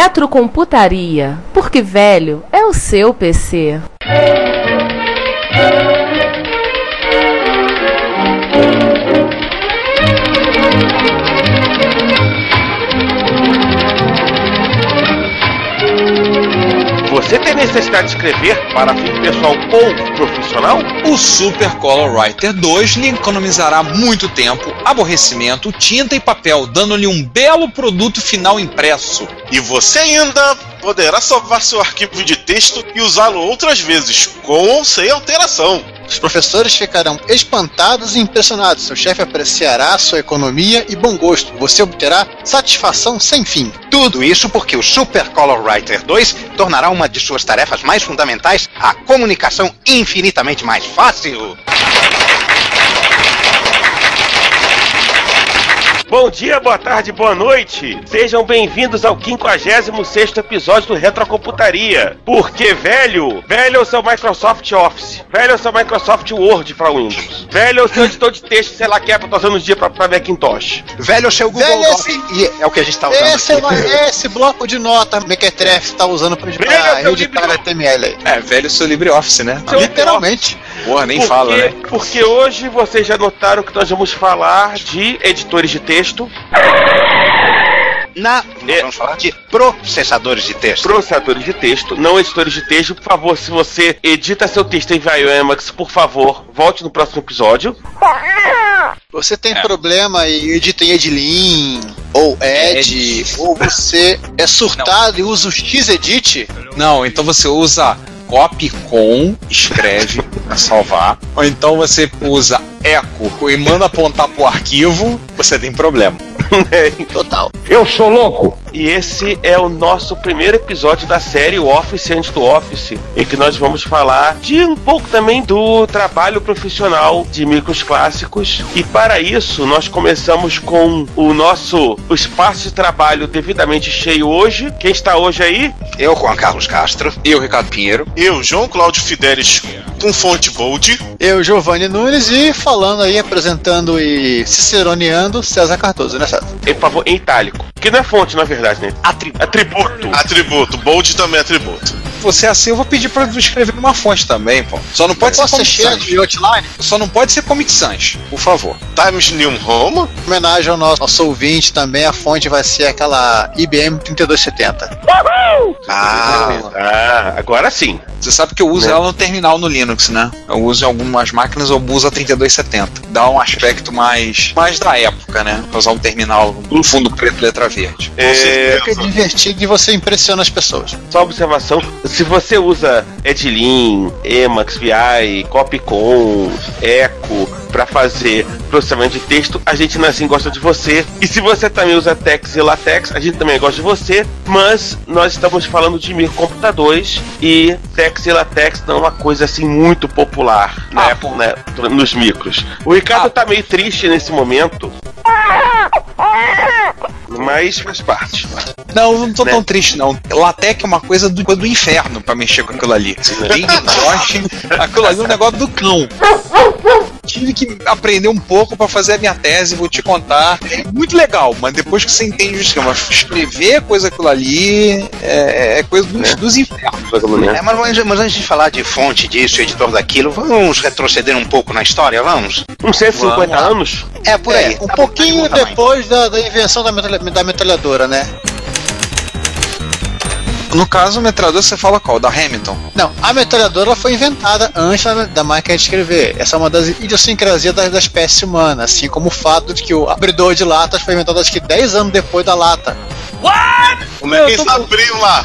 Retrocomputaria, porque velho é o seu PC. Você tem necessidade de escrever para fim pessoal ou profissional? O Super Color Writer 2 lhe economizará muito tempo, aborrecimento, tinta e papel, dando-lhe um belo produto final impresso. E você ainda poderá salvar seu arquivo de texto e usá-lo outras vezes, com ou sem alteração. Os professores ficarão espantados e impressionados. Seu chefe apreciará sua economia e bom gosto. Você obterá satisfação sem fim. Tudo isso porque o Super Color Writer 2 tornará uma de suas tarefas mais fundamentais a comunicação infinitamente mais fácil. Bom dia, boa tarde, boa noite. Sejam bem-vindos ao 56º episódio do Retrocomputaria. Porque, velho, velho é o seu Microsoft Office. Velho é o seu Microsoft Word para Windows. Velho é o seu editor de texto, sei lá que é pra usando os dias pra, pra Macintosh. Velho é o seu Google Velho Docs. esse- E é o que a gente tá usando Esse, aqui. é esse bloco de nota Mequetrefe está usando Velho, seu editar livro- HTML aí. É, velho seu LibreOffice, né? Seu Literalmente. Porra, nem porque, fala, né? Porque hoje vocês já notaram que nós vamos falar de editores de texto, Na, nós É. vamos falar de processadores de texto. processadores de texto, não editores de texto. Por favor, se você edita seu texto em Emacs, por favor, volte no próximo episódio. Você tem problema e edita em Edlin ou Ed, ou você é surtado e usa o Xedit, Não, então você usa copy com, escreve pra salvar. Ou então você usa eco e manda apontar pro arquivo, você tem problema. Total. Eu sou louco! E esse é o nosso primeiro episódio da série Office antes do Office, em que nós vamos falar de um pouco também do trabalho profissional de micros clássicos. E para isso, nós começamos com o nosso o espaço de trabalho devidamente cheio hoje. Quem está hoje aí? Eu, Juan Carlos Castro. Eu, Ricardo Pinheiro. Eu, João Cláudio Fidelis, com fonte Bold. Eu, Giovanni Nunes, e falando aí, apresentando e ciceroneando César Cardoso, né, César? Por favor, em itálico. Que não é fonte, na verdade, né? Atri- atributo. Atributo. Bold também é atributo. Você é assim, eu vou pedir pra escrever numa fonte também, pô. Só não pode Posso ser Comic cheio Sans. de outline? Só não pode ser Comic Sans, por favor. Times New Roman. Em homenagem ao nosso, nosso ouvinte também, a fonte vai ser aquela IBM 3270. Ah, Ah, agora sim. Você sabe que eu uso ela no terminal no Linux, né? Eu uso em algumas máquinas, eu uso a 3270. Dá um aspecto mais, mais da época, né? Pra usar um terminal no fundo preto, letra verde. É, Fica divertido e você impressiona as pessoas. Só observação, se você usa Edlin, Emacs, VI, Copycon, Echo para fazer processamento de texto, a gente assim gosta de você. E se você também usa Tex e Latex, a gente também gosta de você. Mas nós estamos falando de microcomputadores e Tex e Latex não é uma coisa assim muito popular né, né, nos micros. O Ricardo Ah. tá meio triste nesse momento. Mas faz parte. Não, eu não tô Né? tão triste, não. Latex é uma coisa do, do inferno pra mexer com aquilo ali. Quem goste, aquilo ali é um negócio do cão. tive que aprender um pouco pra fazer a minha tese, vou te contar. É muito legal, mas depois que você entende o esquema, escrever coisa aquilo ali é, é coisa dos, dos infernos. É, mas, mas- mas antes de falar de fonte disso, editor daquilo, vamos retroceder um pouco na história, vamos? Uns 150 anos? É, por aí. É, um Tá bom, pouquinho tá tamanho. depois da, da invenção da, metralha- da metralhadora, né? No caso, o metralhador você fala qual? Da Hamilton. Não, a metralhadora foi inventada antes da, máquina de escrever. Essa é uma das idiosincrasias da, da espécie humana, assim como o fato de que o abridor de latas foi inventado acho que 10 anos depois da lata. Como é que eles abriram lá?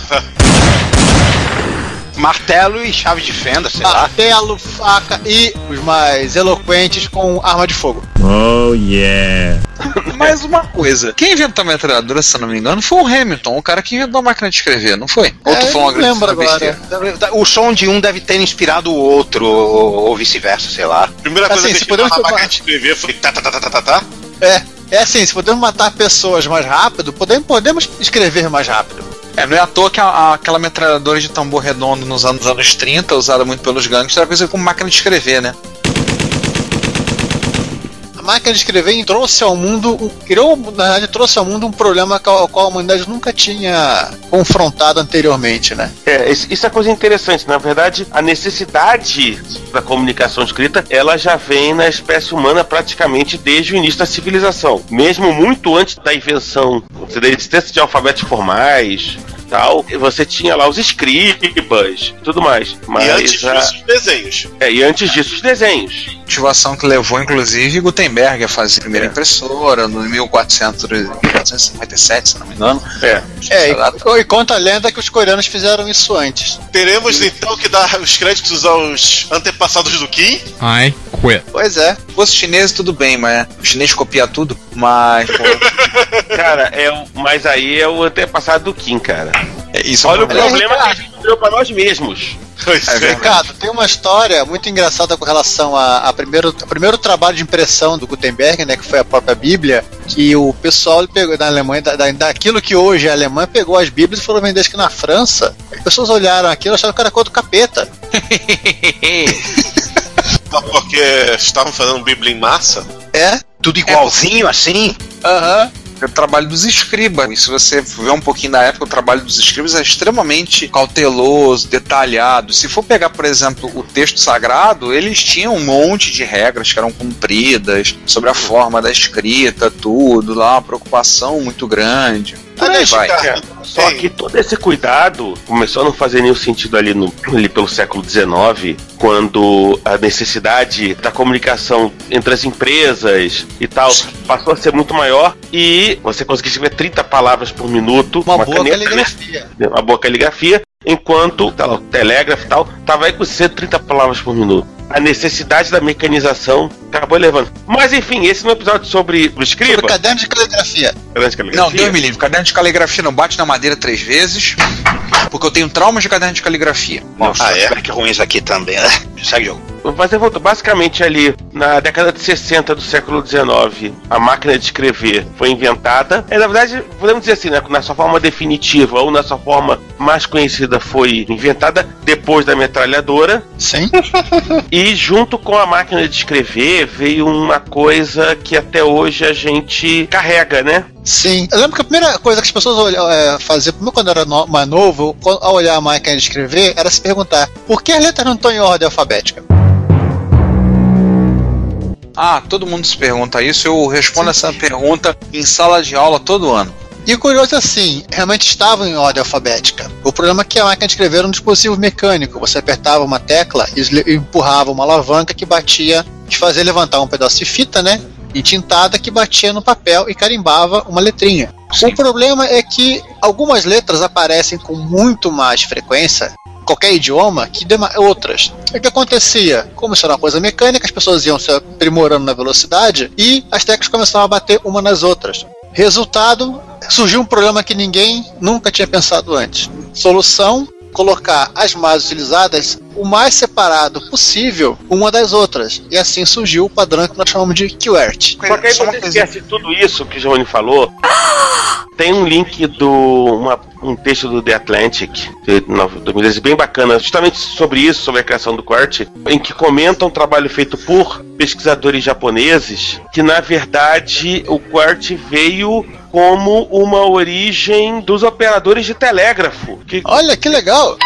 Martelo e chave de fenda, sei lá. Martelo, faca e os mais eloquentes com arma de fogo. Oh yeah. Mais uma coisa. Quem inventou a metralhadora, se não me engano, foi o Hamilton, o cara que inventou a máquina de escrever, não foi? Ou tu É, falou uma não lembro agora. O som de um deve ter inspirado o outro, ou, vice-versa, sei lá. Primeira coisa Assim, que se a gente viu podemos na máquina de escrever foi tá, tá, tá, tá, tá, tá, tá. É, é assim, se podemos matar pessoas mais rápido, podemos, podemos escrever mais rápido. É, não é à toa que a- a- aquela metralhadora de tambor redondo nos anos, anos 30, usada muito pelos gangsters, era coisa como máquina de escrever, né? Máquina de escrever trouxe ao mundo, criou, na verdade, trouxe ao mundo um problema ao qual a humanidade nunca tinha confrontado anteriormente, né? É, isso é coisa interessante. Na verdade, a necessidade da comunicação escrita, ela já vem na espécie humana praticamente desde o início da civilização. Mesmo muito antes da invenção da existência de alfabetos formais, tal, você tinha lá os escribas, tudo mais. Mas E antes a- disso, os desenhos. é, e antes disso os desenhos. Motivação que levou, inclusive, Gutenberg a fazer a primeira impressora no 1400 1457, se não me engano. É. É, e, e conta a lenda que os coreanos fizeram isso antes. Teremos então que dar os créditos aos antepassados do Kim. I quit. Pois é. Se fosse chinês, tudo bem, mas o chinês copia tudo. Mas, pô, Cara, é o, mas aí é o antepassado do Kim, cara. é isso. Olha o é um problema. que a gente criou pra nós mesmos. É é. Ricardo, tem uma história muito engraçada com relação a, a primeiro, ao primeiro trabalho de impressão do Gutenberg, né, que foi a própria Bíblia, que o pessoal pegou na Alemanha, da, da- daquilo que hoje é a Alemanha, pegou as Bíblias e foram vender que na França. As pessoas olharam aquilo e acharam que era coisa do capeta. Só porque estavam fazendo Bíblia em massa. É? Tudo igualzinho assim? Aham. É o trabalho dos escribas. E se você ver um pouquinho da época, o trabalho dos escribas é extremamente cauteloso, detalhado. Se for pegar, por exemplo, o texto sagrado, eles tinham um monte de regras que eram cumpridas sobre a forma da escrita, tudo lá, uma preocupação muito grande. Por aí Aliás, vai. Ricardo, Só que todo esse cuidado começou a não fazer nenhum sentido ali, no, ali pelo século XIX, quando a necessidade da comunicação entre as empresas e tal passou a ser muito maior e você conseguia escrever 30 palavras por minuto, Uma, boa caneta, né? caligrafia. uma boa caligrafia, enquanto tá lá, o telégrafo e tal tava aí com 130 palavras por minuto. A necessidade da mecanização acabou levando. Mas enfim, esse é um episódio sobre o escriba. Sobre caderno de caligrafia. caderno de caligrafia. Não, Deus me livre. Caderno de caligrafia não bate na madeira três vezes, porque eu tenho traumas de caderno de caligrafia. Nossa, Ah, é? que ruins aqui também, né? Segue jogo. Mas eu volto basicamente ali na década de 60 do século XIX, a máquina de escrever foi inventada. É, na verdade, podemos dizer assim, né, na sua forma definitiva ou na sua forma mais conhecida foi inventada depois da metralhadora. Sim. E junto com a máquina de escrever veio uma coisa que até hoje a gente carrega, né? Sim. Eu lembro que a primeira coisa que as pessoas é, faziam, primeiro quando eu era no- mais novo, ao olhar a máquina de escrever, era se perguntar por que as letras não estão em ordem alfabética? Ah, todo mundo se pergunta isso, eu respondo essa pergunta em sala de aula todo ano. E curioso é assim, realmente estavam em ordem alfabética. O problema é que a máquina de escrever era um dispositivo mecânico. Você apertava uma tecla e e empurrava uma alavanca que batia, que fazia levantar um pedaço de fita, né? Entintada que batia no papel e carimbava uma letrinha. O problema é que algumas letras aparecem com muito mais frequência qualquer idioma que dema- outras. O que acontecia? Como isso era uma coisa mecânica, as pessoas iam se aprimorando na velocidade e as teclas começavam a bater uma nas outras. Resultado, surgiu um problema que ninguém nunca tinha pensado antes. Solução: colocar as mais utilizadas o mais separado possível uma das outras. E assim surgiu o padrão que nós chamamos de QWERTY. Só que aí você esquece tudo isso que o Giovanni falou. Tem um link do uma- um texto do The Atlantic de nove- 2010 bem bacana, justamente sobre isso, sobre a criação do QWERTY, em que comenta um trabalho feito por pesquisadores japoneses, que na verdade o QWERTY veio como uma origem dos operadores de telégrafo, que Olha que legal!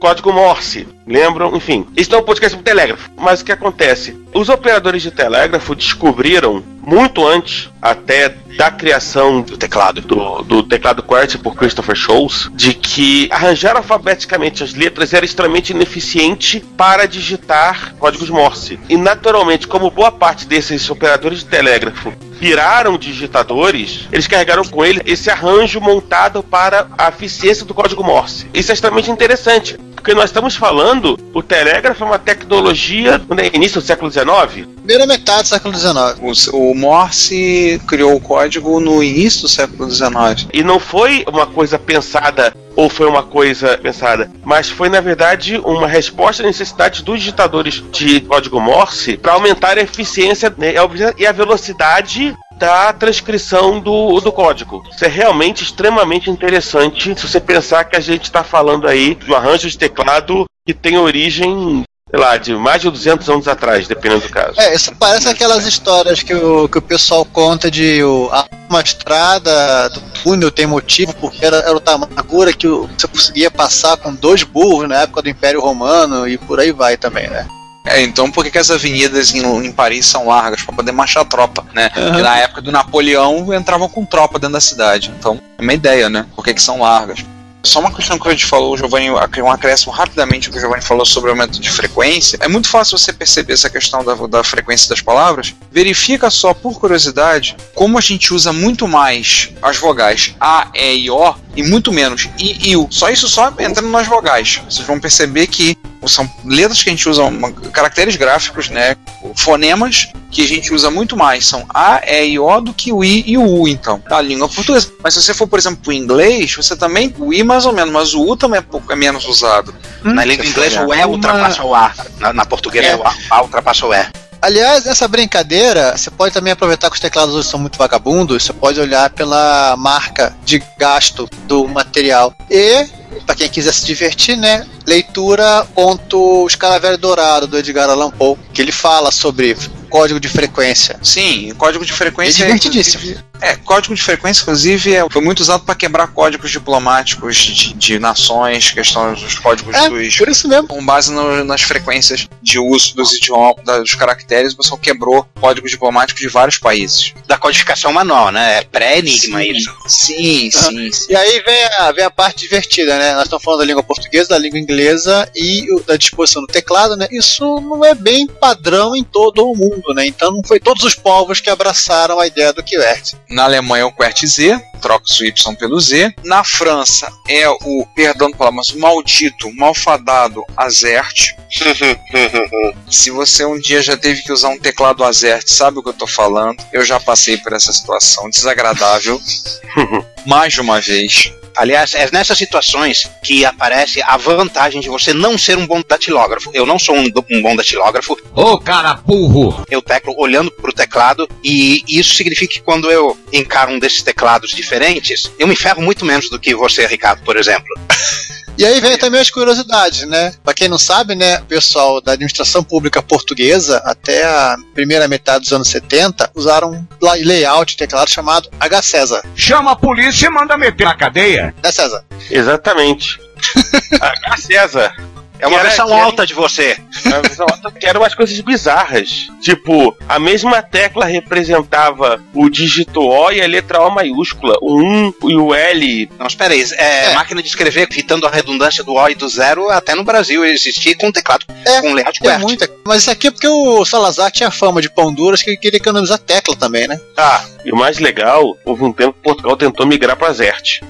Código Morse. Lembram? Enfim, isso não é um podcast sobre telégrafo. Mas o que acontece? Os operadores de telégrafo descobriram, muito antes até da criação do teclado, do, do teclado QWERTY por Christopher Scholes, de que arranjar alfabeticamente as letras era extremamente ineficiente para digitar códigos Morse. E naturalmente, como boa parte desses operadores de telégrafo viraram digitadores, eles carregaram com ele esse arranjo montado para a eficiência do código Morse. Isso é extremamente interessante, porque nós estamos falando, o telégrafo é uma tecnologia no início do século XIX. Primeira metade do século XIX. O, o Morse criou o código no início do século XIX. E não foi uma coisa pensada ou foi uma coisa pensada, mas foi na verdade uma resposta à necessidade dos digitadores de código Morse para aumentar a eficiência né, e a velocidade da transcrição do, do código. Isso é realmente extremamente interessante se você pensar que a gente está falando aí de um arranjo de teclado que tem origem, sei lá, de mais de 200 anos atrás, dependendo do caso. É, isso parece aquelas histórias que o, que o pessoal conta de o, uma estrada do túnel tem motivo, porque era, era o tamanho da que o- você conseguia passar com dois burros na época do Império Romano e por aí vai também, né? É, então por que, que as avenidas em, em Paris são largas? Pra poder marchar tropa, né? Porque na época do Napoleão entravam com tropa dentro da cidade. Então, é uma ideia, né? Por que, que são largas? Só uma questão que a gente falou, o Giovanni, um acréscimo rapidamente o que o Giovanni falou sobre o aumento de frequência. É muito fácil você perceber essa questão da, da frequência das palavras. Verifica só, por curiosidade, como a gente usa muito mais as vogais A, E e O e muito menos I e U. Só isso só entrando nas vogais. Vocês vão perceber que são letras que a gente usa, uma- caracteres gráficos, né? Fonemas que a gente usa muito mais são A, E e O do que o I e o U, então, na língua portuguesa. Mas se você for, por exemplo, pro inglês, você também, o I mais ou menos, mas o U também é, pouco, é menos usado. Na língua inglesa, o E Uma- ultrapassa o A. Na, na portuguesa, É. o A, A ultrapassa o E. Aliás, essa brincadeira, você pode também aproveitar que os teclados hoje são muito vagabundos, você pode olhar pela marca de gasto do material. E, para quem quiser se divertir, né, leitura ponto Escaravelho Dourado, do Edgar Allan Poe, que ele fala sobre código de frequência. Sim, código de frequência É divertidíssimo. inclusive- É, código de frequência, inclusive, é- foi muito usado para quebrar códigos diplomáticos de, de nações, questões dos códigos É, dos. por isso mesmo. Com base no- nas frequências de uso dos idiomas, dos caracteres, o pessoal quebrou códigos diplomáticos de vários países. Da codificação manual, né? É pré-enigma Sim. isso. Sim, sim, sim. E aí vem a, vem a parte divertida, né? Nós estamos falando da língua portuguesa, da língua inglesa e o- da disposição do teclado, né? Isso não é bem padrão em todo o mundo, né? Então não foi todos os povos que abraçaram a ideia do QWERTY. Na Alemanha é o QWERTY Z, troca-se o Y pelo Z. Na França é o, perdão pela mas o maldito, malfadado Azert. Se você um dia já teve que usar um teclado Azert, sabe o que eu tô falando? Eu já passei por essa situação desagradável mais de uma vez. Aliás, é nessas situações que aparece a vantagem de você não ser um bom datilógrafo. Eu não sou um, um bom datilógrafo. Ô cara burro! Eu teclo olhando pro teclado e isso significa que quando eu encaro um desses teclados diferentes, eu me ferro muito menos do que você, Ricardo, por exemplo. E aí vem também as curiosidades, né? Pra quem não sabe, né, o pessoal da administração pública portuguesa, até a primeira metade dos anos 70, usaram um la- layout de teclado chamado H. César. Chama a polícia e manda meter na cadeia. Né, César? Exatamente. H. César. É uma era- versão era- alta de você. Uma versão alta, que eram umas coisas bizarras. Tipo, a mesma tecla representava o dígito O e a letra O maiúscula. O 1 e o L. Não, espera aí. É, máquina de escrever, evitando a redundância do O e do zero, até no Brasil existia com teclado É, com layout Tem QWERTY. muita. Mas isso aqui é porque o Salazar tinha fama de pão duras que ele queria economizar tecla também, né? Ah, e o mais legal, houve um tempo que Portugal tentou migrar para Zert.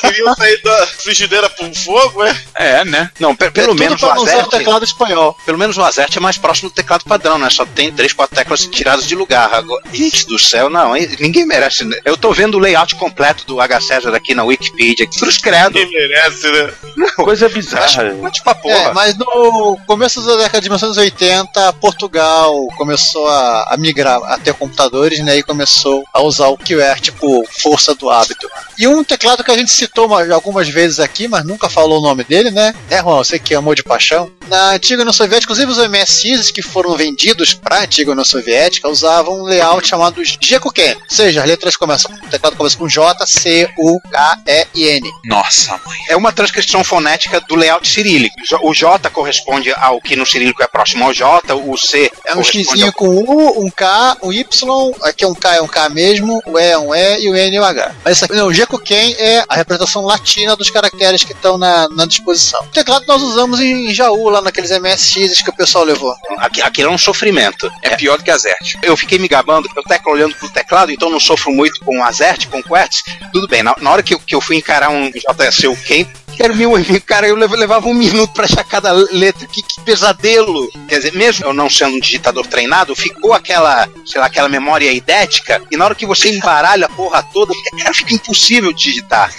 Queriam sair da frigideira pro fogo, é? É, né? Não, pe- pelo É menos o não Azerte. teclado espanhol. Pelo menos o Azerte é mais próximo do teclado padrão, né? Só tem três, quatro teclas tiradas de lugar. Agora, gente do céu, não, hein? ninguém merece. né? Eu tô vendo o layout completo do H César aqui na Wikipedia. Cruz credo. Quem merece, né? Coisa bizarra. Mas pra porra. É, mas no começo da década de 1980, Portugal começou a, a migrar a ter computadores, né? E começou a usar o QWERTY por força do hábito. E um teclado que a gente citou uma- algumas vezes aqui, mas nunca falou o nome dele, né? É, Juan, você que amou de paixão. Na antiga União Soviética, inclusive os MSIs que foram vendidos para a antiga União Soviética usavam um layout chamado Gekuken. Ou seja, as letras começam, o teclado começa com J, C, U, K, E e N. Nossa, mãe. É uma transcrição fonética do layout cirílico. O J corresponde ao que no cirílico é próximo ao J, o C É um Xzinho ao... com U, um K, um Y, aqui é um K é um K mesmo, o E é um E e o N é um H. Mas isso aqui, não, o É a representação latina dos caracteres que estão na, na disposição. O teclado nós usamos em Jaú, lá naqueles MSX que o pessoal levou. Aqui- Aquilo é um sofrimento. É pior do que Azerte. Eu fiquei me gabando, eu tecla olhando pro teclado, então não sofro muito com o Azerte, com o Quertz. Tudo bem, na, na hora que eu, que eu fui encarar um JSC o Quero meu amigo, cara, eu lev- levava um minuto pra achar cada letra, que, que pesadelo. Quer dizer, mesmo eu não sendo um digitador treinado, ficou aquela, sei lá, aquela memória idética, e na hora que você embaralha a porra toda, cara, fica impossível digitar.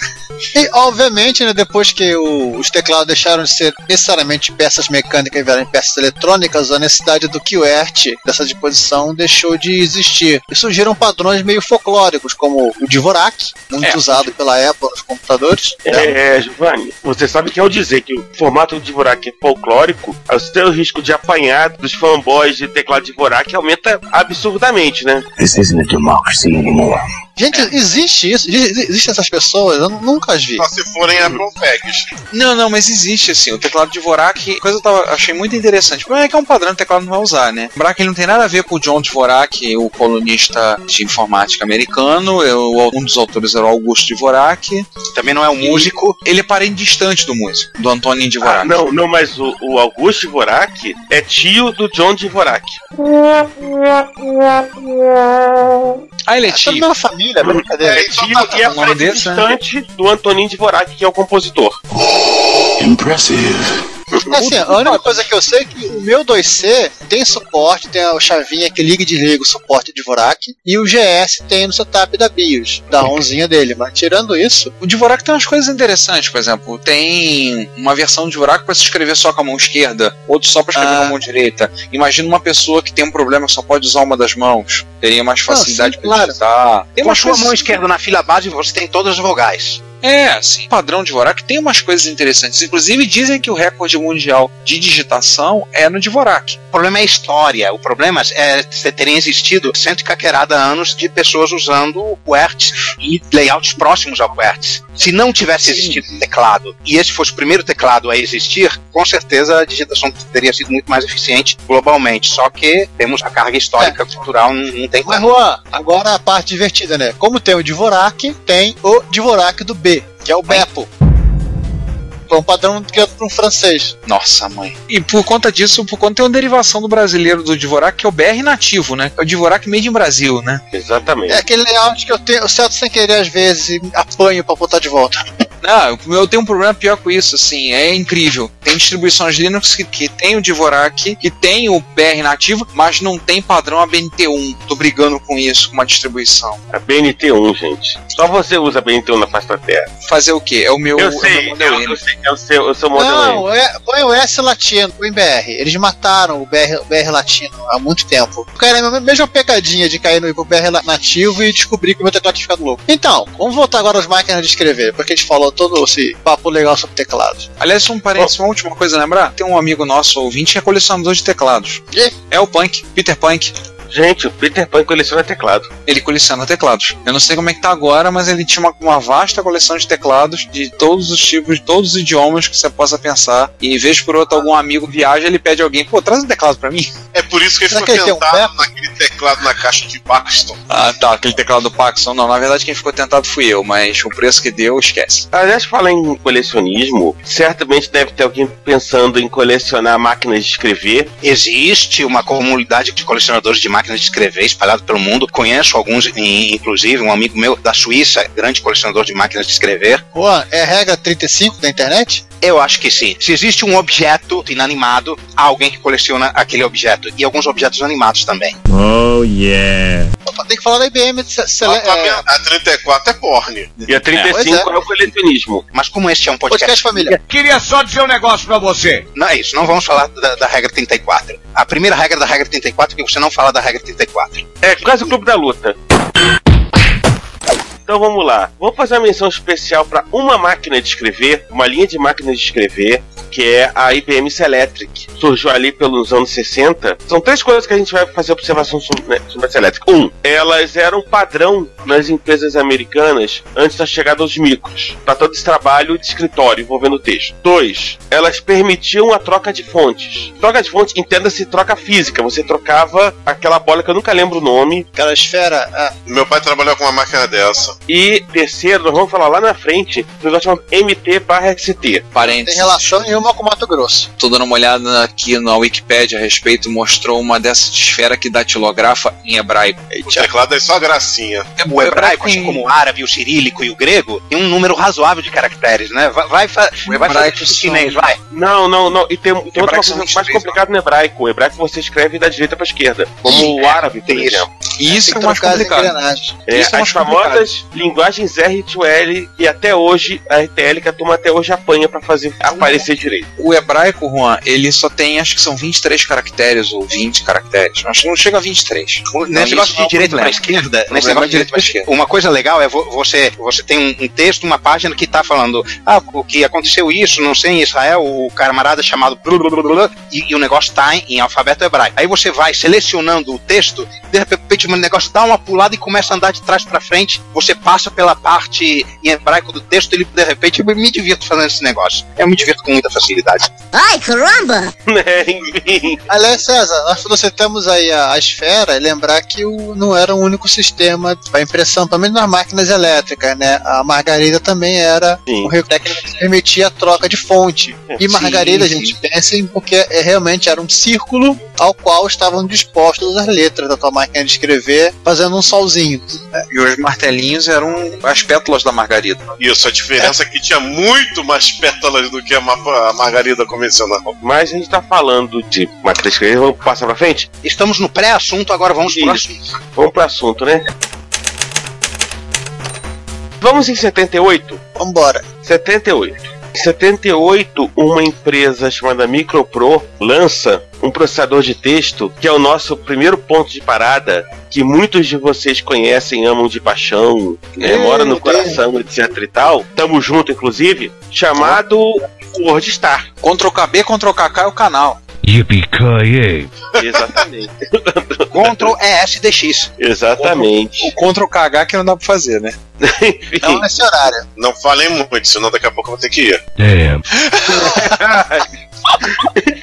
E, obviamente, né, depois que o- os teclados deixaram de ser necessariamente peças mecânicas e viraram peças eletrônicas, a necessidade do QWERTY, dessa disposição, deixou de existir. E surgiram padrões meio folclóricos, como o Dvorak, muito É. usado pela Apple nos computadores. É, Giovanni, você sabe que ao dizer que o formato de Dvorak é folclórico, o seu risco de apanhar dos fanboys de teclado de Dvorak aumenta absurdamente, né? This isn't a democracy anymore. Gente, existe isso? Exi- Existem essas pessoas? Eu nunca as vi. Só se forem Apple Fags. Não, não, mas existe assim. O teclado de Dvorak, coisa que eu tava, achei muito interessante. O problema é que é um padrão que o teclado não vai usar, né? Lembrar que ele não tem nada a ver com o John Dvorak, o colunista de informática americano. Eu, um dos autores era o Augusto Dvorak. Também não é um músico. Ele é parente distante do músico, do Antonin Dvorak. Ah, não, não, mas o, o Augusto Dvorak é tio do John Dvorak. Ah, ele é É toda a tio. mesma família, brincadeira. É tio e é o nome parente desse, né? distante do Antonin Dvorak, que é o compositor. Impressive. Assim, a única coisa que eu sei é que o meu 2C tem suporte, tem a chavinha que liga e desliga o suporte de Vorak, e o GS tem no setup da BIOS, da onzinha dele. Mas tirando isso, O Dvorak tem umas coisas interessantes, por exemplo, tem uma versão do Dvorak para se escrever só com a mão esquerda, outro só para escrever Ah. com a mão direita. Imagina uma pessoa que tem um problema que só pode usar uma das mãos, teria mais Não, facilidade sim, para claro. digitar. Tem Com a umas sua coisas- mão esquerda na fila base, você tem todas as vogais. É, assim, padrão de Dvorak tem umas coisas interessantes. Inclusive dizem que o recorde mundial de digitação é no Dvorak. O problema é a história. O problema é ter- terem existido cento e caquerada anos de pessoas usando o QWERTY e layouts próximos ao QWERTY. Se não tivesse existido o teclado e esse fosse o primeiro teclado a existir, com certeza a digitação teria sido muito mais eficiente globalmente. Só que temos a carga histórica cultural, não, não tem mas como. Juan, agora a parte divertida, né? Como tem o Dvorak, tem o Dvorak do B, que é o Bepo. Foi um padrão criado por um francês. Nossa, mãe. E por conta disso, por conta tem uma derivação do brasileiro do Dvorak, que é o BR nativo, né? É o Dvorak made in Brasil, né? Exatamente. É aquele layout que eu tenho, eu seto sem querer às vezes e apanho pra botar de volta. Ah, eu tenho um problema pior com isso, assim, é incrível. Tem distribuições Linux que, que tem o Dvorak, que tem o BR nativo, mas não tem padrão ABNT1. Tô brigando com isso, com uma distribuição. A BNT1, gente. Só você usa a BNT1 na face da Terra. Fazer o quê? É o meu, Eu é o sei, meu modelo eu, eu sei que é o seu, o seu modelo. Não, é, põe o S latino, põe BR. Eles mataram o BR, o BR latino há muito tempo. Cara, é a mesma pegadinha de cair no BR nativo e descobrir que o meu teclado tinha ficado louco. Então, vamos voltar agora às máquinas de escrever, porque a gente falou todo esse papo legal sobre teclados. Aliás, um parênteses, uma última coisa a lembrar: tem um amigo nosso ouvinte que é colecionador de teclados. E? É o Punk, Peter Punk. Gente, o Peter Pan coleciona teclado. Ele coleciona teclados. Eu não sei como é que tá agora, mas ele tinha uma, uma vasta coleção de teclados de todos os tipos, de todos os idiomas que você possa pensar. E vez por outra, algum amigo viaja, ele pede alguém, pô, traz um teclado pra mim. É por isso que ele Será ficou que tem um tentado naquele teclado na caixa de Paxton. Ah, tá, aquele teclado do Paxson. Não, na verdade quem ficou tentado fui eu, mas o preço que deu, esquece. Aliás, falar em colecionismo, certamente deve ter alguém pensando em colecionar máquinas de escrever. Existe uma comunidade de colecionadores de máquinas de escrever espalhado pelo mundo. Conheço alguns, in- inclusive, um amigo meu da Suíça, grande colecionador de máquinas de escrever. Juan, é a regra 35 da internet? Eu acho que sim. Se existe um objeto inanimado, há alguém que coleciona aquele objeto. E alguns objetos animados também. Oh yeah. Opa, Tem que falar da IBM. se- se- A, é, a, a 34 é porn. E a 35 Pois é. o colecionismo. Mas como este é um podcast, podcast família. Queria só dizer um negócio pra você. Não é isso, não vamos falar da, da regra 34. A primeira regra da regra 34 é que você não fala da regra 34. É quase o clube da luta. Então vamos lá. Vou fazer uma menção especial para uma máquina de escrever, uma linha de máquinas de escrever, que é a IBM Selectric. Surgiu ali pelos anos 60. São três coisas que a gente vai fazer observação sobre, né, sobre a Selectric. Um, elas eram padrão nas empresas americanas antes da chegada dos micros, para todo esse trabalho de escritório envolvendo texto. Dois, elas permitiam a troca de fontes. Troca de fontes, entenda-se troca física. Você trocava aquela bola que eu nunca lembro o nome, Aquela esfera. ah, Meu pai trabalhou com uma máquina dessa. E terceiro, nós vamos falar lá na frente, um negócio chamado MT barra ST. tem Parênteses. relação nenhuma com Mato Grosso. Tô dando uma olhada aqui na Wikipedia a respeito, mostrou uma dessas de esfera que datilografa em hebraico. O teclado é só gracinha. O hebraico, assim como o árabe, o cirílico e o grego, tem um número razoável de caracteres, né? Vai, vai, fa- vai fazer hebraico isso em chinês, vai. Não, não, não. E tem, tem outra Hebraico coisa mais 23, complicada no hebraico. O hebraico você escreve da direita para esquerda, como o árabe, por tem isso. exemplo. E isso é Tem que mais complicado. engrenagens. É, Isso é as mais complicado. famosas linguagens R2L e até hoje a RTL que a turma até hoje apanha para fazer aparecer direito. O hebraico, Juan, ele só tem, acho que são 23 caracteres ou 20 caracteres. Acho que não chega a 23. Nesse negócio é um de direita problema. para esquerda, nesse negócio de de direita para esquerda. uma coisa legal é vo- você, você tem um, texto, uma página que tá falando, ah, o que aconteceu isso, não sei, em Israel, o camarada chamado e, e o negócio tá em, em alfabeto hebraico. Aí você vai selecionando o texto, de repente o negócio dá uma pulada e começa a andar de trás para frente, você passa pela parte em hebraico do texto, ele de repente, eu me divirto fazendo esse negócio. Eu me divirto com muita facilidade. Ai, caramba! Né, Enfim. Aliás, César, nós temos aí a, a esfera e lembrar que o, não era o único sistema para impressão, pelo menos nas máquinas elétricas, né? A margarida também era Sim. um recurso técnico que permitia a troca de fonte. E Sim, margarida, sim. gente, pensem, porque é, realmente era um círculo ao qual estavam dispostas as letras da tua máquina de escrever, fazendo um solzinho. E os martelinhos eram as pétalas da margarida. Isso, a diferença é que tinha muito mais pétalas do que a, ma- a margarida convencional. Mas a gente tá falando de escrever, vamos passar pra frente? Estamos no pré-assunto, agora vamos pro Isso. assunto. Vamos pro assunto, né? Vamos em 78? Vambora. 78. Em 78, uma empresa chamada Micropro lança um processador de texto que é o nosso primeiro ponto de parada, que muitos de vocês conhecem, amam de paixão, né, mora no coração, etc e tal. Tamo junto, inclusive, chamado WordStar. Ctrl KB, Ctrl KK é o canal. Yippee-ki-yay. Exatamente. Ctrl ESDX. Exatamente. O Ctrl KH que não dá pra fazer, né? Enfim. Não nesse horário. Não falem muito, senão daqui a pouco eu vou ter que ir. Damn.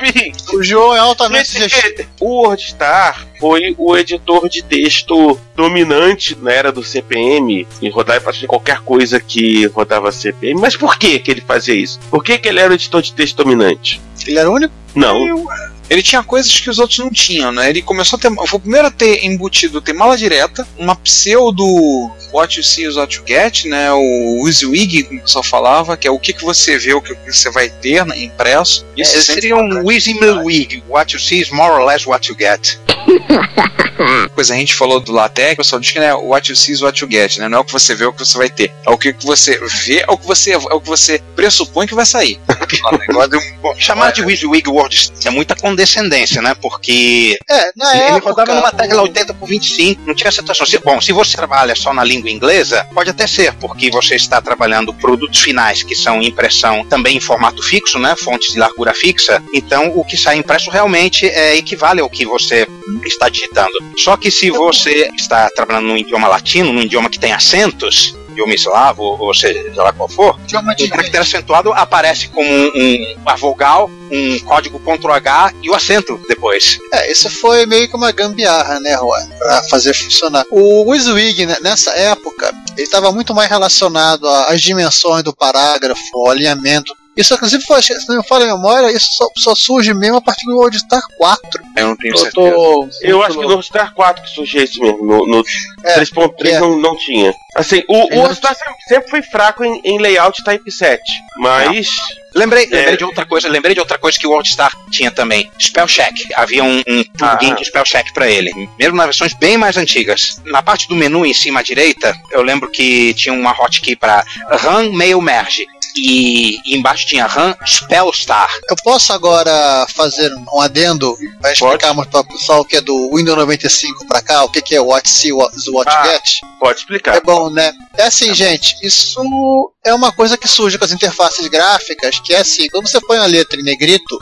Enfim, O João é altamente sugestivo. Esse- o WordStar foi o editor de texto dominante na era do CPM e rodar praticamente qualquer coisa que rodava CPM. Mas por que que ele fazia isso? Por que que ele era o editor de texto dominante? Ele era o único. Não. Ele tinha coisas que os outros não tinham, né? Ele começou a ter. Foi o primeiro a ter embutido ter mala direta, uma pseudo What you see is what you get, né? O WYSIWYG, como o pessoal falava, que é o que, que você vê, o que você vai ter né, impresso. Isso sempre seria um Wheezy Milwig. What you see is more or less what you get. Pois a gente falou do LaTeX, o pessoal diz que né, what you see is what you get, né? Não é o que você vê, é o que você vai ter. É o que você vê, é o que você, é o que você pressupõe que vai sair. Bom, chamar de WYSIWYG Word é muita condescendência, né? Porque É, na ele época. rodava numa tecla 80 por 25, não tinha situação. Se- Bom, se você trabalha só na língua inglesa, pode até ser, porque você está trabalhando produtos finais que são impressão também em formato fixo, né? Fontes de largura fixa. Então, o que sai impresso realmente é, equivale ao que você está digitando. Só que se você está trabalhando num idioma latino, num idioma que tem acentos, Yomislav, ou, ou seja lá qual for, o caractere acentuado aparece como um, um, uma vogal, um código Ctrl H e o acento depois. É, isso foi meio que uma gambiarra, né, Juan? Pra fazer funcionar. O WYSIWYG, né, nessa época, ele estava muito mais relacionado às dimensões do parágrafo, ao alinhamento. Isso, inclusive, foi, se não me falha a memória, isso só, só surge mesmo a partir do WorldStar 4. Eu não tenho Eu certeza. tô. Eu acho que no Star 4 que surgiu isso mesmo. No, no É, 3.3 é. não, não tinha. Assim, o, o não- Star sempre, foi fraco em, em layout Typeset. Mas. Lembrei, É. lembrei de outra coisa, lembrei de outra coisa que o WorldStar tinha também. Spell Check. Havia um, um plugin Ah. de Spell Check pra ele. Mesmo nas versões bem mais antigas. Na parte do menu em cima à direita, eu lembro que tinha uma hotkey para Run Mail Merge. E, e embaixo tinha Run Spellstar. Eu posso agora fazer um adendo para explicarmos para o pessoal que é do Windows 95 para cá o que, que é o WhatC e o WhatGet? Pode explicar. É bom, né? É assim, gente, isso é uma coisa que surge com as interfaces gráficas, que é assim, quando você põe a letra em negrito,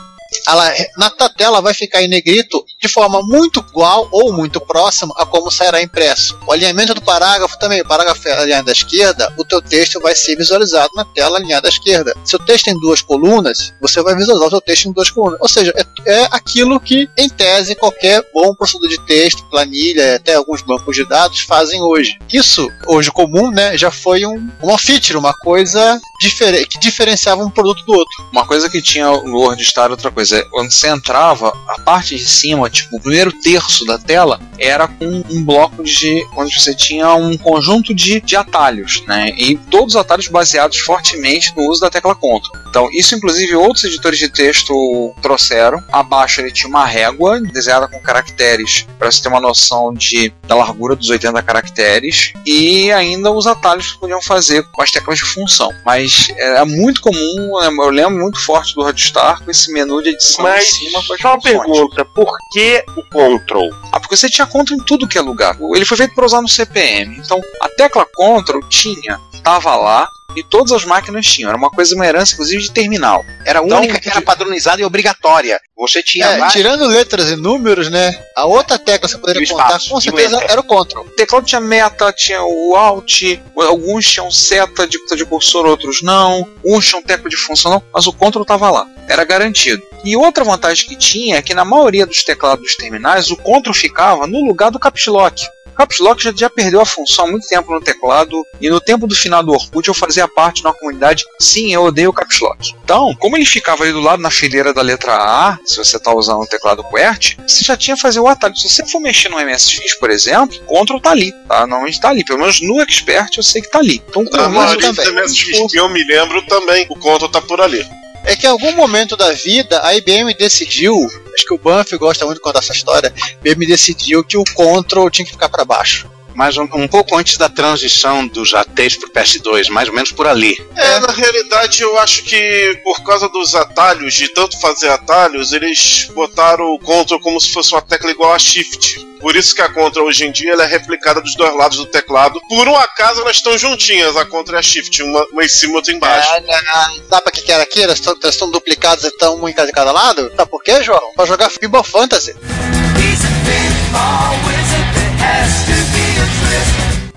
ela, na tua tela vai ficar em negrito de forma muito igual ou muito próxima a como sairá impresso. O alinhamento do parágrafo também, o parágrafo é alinhado à esquerda, o teu texto vai ser visualizado na tela alinhada à esquerda. Se o texto tem duas colunas, você vai visualizar o teu texto em duas colunas. Ou seja, é, é aquilo que, em tese, qualquer bom processador de texto, planilha, até alguns bancos de dados fazem hoje. Isso, hoje comum, né, já foi um, uma feature, uma coisa que diferenciava um produto do outro. Uma coisa que tinha no WordStar, outra coisa, é quando você entrava, a parte de cima, tipo, o primeiro terço da tela, era com um bloco de. onde você tinha um conjunto de, de atalhos, né? E todos os atalhos baseados fortemente no uso da tecla Ctrl. Então, isso, inclusive, outros editores de texto trouxeram. Abaixo ele tinha uma régua desenhada com caracteres, para você ter uma noção de, da largura dos 80 caracteres, e ainda os atalhos que podiam fazer com as teclas de função. Mas é muito comum, né, eu lembro muito forte do WordStar com esse menu de edição Mas, em cima com as só uma pergunta: por que o Control? Ah, porque você tinha Ctrl em tudo que é lugar. Ele foi feito para usar no CPM. Então, a tecla Ctrl tinha, tava lá, e todas as máquinas tinham. Era uma coisa, uma herança, inclusive, de terminal. Era a Então, única que era padronizada e obrigatória. Você tinha É, tirando letras e números, né? A outra tecla que você poderia contar com certeza era o Ctrl. O teclado tinha meta, tinha o Alt, alguns tinham seta de, de cursor, outros não. Uns tinham tecla de função, não, mas o Ctrl estava lá. Era garantido. E outra vantagem que tinha é que na maioria dos teclados dos terminais, o Ctrl ficava no lugar do Caps Lock. O Caps Lock já, já perdeu a função há muito tempo no teclado, e no tempo do final do Orkut eu fazia parte de uma comunidade, sim, eu odeio o Caps Lock. Então, como ele ficava ali do lado na fileira da letra A, se você está usando o teclado QWERTY, você já tinha que fazer o atalho. Se você for mexer no MSX, por exemplo, Ctrl tá ali, tá? Normalmente tá ali. Pelo menos no Expert eu sei que tá ali. Então, com isso dos MSX eu me lembro também, o Control tá por ali. É que em algum momento da vida a IBM decidiu, acho que o Banff gosta muito de contar essa história, a IBM decidiu que o Ctrl tinha que ficar para baixo. Mas um, um pouco antes da transição dos ATs pro PS2, mais ou menos por ali. É, na realidade eu acho que por causa dos atalhos, de tanto fazer atalhos, eles botaram o Ctrl como se fosse uma tecla igual a Shift. Por isso que a Ctrl hoje em dia ela é replicada dos dois lados do teclado. Por um acaso elas estão juntinhas, a Ctrl e a Shift, uma, uma em cima e outra embaixo. Sabe pra que era aquilo? Elas estão- duplicadas e estão uma em cada, de cada lado? Sabe por quê, João? Pra jogar Football Fantasy.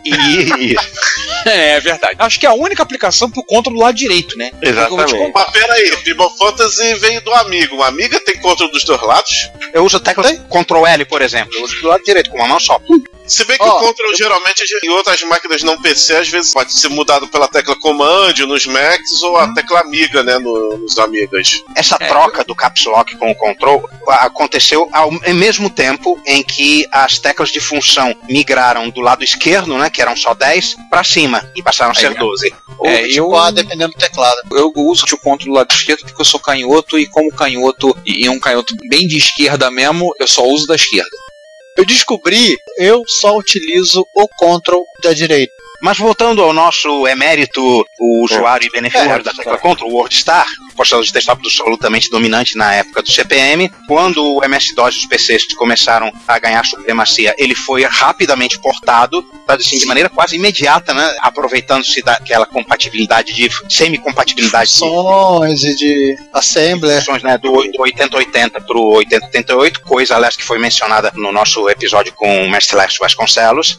E É, é verdade. Acho que é a única aplicação pro Ctrl do lado direito, né? Exatamente. Mas peraí, o Pinball Fantasy veio do amigo. O Amiga tem Ctrl dos dois lados? eu uso a tecla Ctrl L, por exemplo. Eu uso do lado direito, com uma mão só. Se bem que Ó, o Ctrl geralmente em outras máquinas não PC, às vezes pode ser mudado pela tecla Command nos Macs ou a tecla Amiga, né, no- nos Amigas. Essa É, troca do Caps Lock com o Ctrl aconteceu ao mesmo tempo em que as teclas de função migraram do lado esquerdo, né, que eram só 10, para cima e passaram a ser Aí, 12. Ou É, 24, dependendo do teclado. Eu uso o Ctrl do lado esquerdo porque eu sou canhoto e como canhoto e um canhoto bem de esquerda mesmo, eu só uso da esquerda. Eu descobri, eu só utilizo o Ctrl da direita. Mas voltando ao nosso emérito, o usuário e beneficiário É, da tecla Ctrl, o WordStar, processador de texto absolutamente dominante na época do CPM, quando o MS-DOS e os PCs começaram a ganhar supremacia, ele foi rapidamente portado, tá, assim, de maneira quase imediata, né, aproveitando-se daquela compatibilidade de semi-compatibilidade de Funções e de assembler. funções, né, do, do 8080 para o 8088, coisa, aliás, que foi mencionada no nosso episódio com o Mestre Leste Vasconcelos.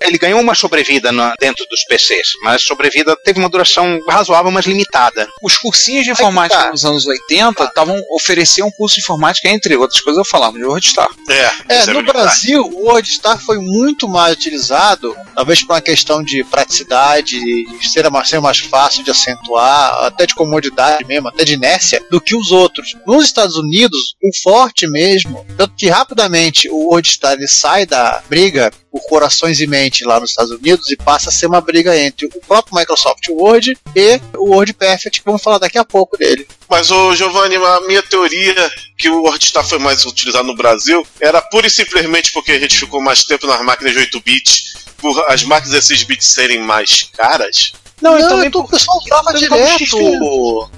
ele ganhou uma sobrevida na- dentro dos PCs, mas a sobrevida teve uma duração razoável, mas limitada. Os cursinhos de informática tá. nos anos 80 estavam ofereciam um curso de informática, entre outras coisas, eu falava de WordStar. É, É, isso no. Brasil, o WordStar foi muito mais utilizado, talvez por uma questão de praticidade, de ser mais, ser mais fácil de acentuar, até de comodidade mesmo, até de inércia, do que os outros. Nos Estados Unidos, o forte mesmo, tanto que rapidamente o WordStar ele sai da briga por corações e lá nos Estados Unidos e passa a ser uma briga entre o próprio Microsoft Word e o WordPerfect, que vamos falar daqui a pouco dele. Mas, ô Giovanni, a minha teoria que o WordStar foi mais utilizado no Brasil era pura e simplesmente porque a gente ficou mais tempo nas máquinas de 8 bits, por as máquinas 16 bits serem mais caras. Não, então também o pessoal usava direto. XP.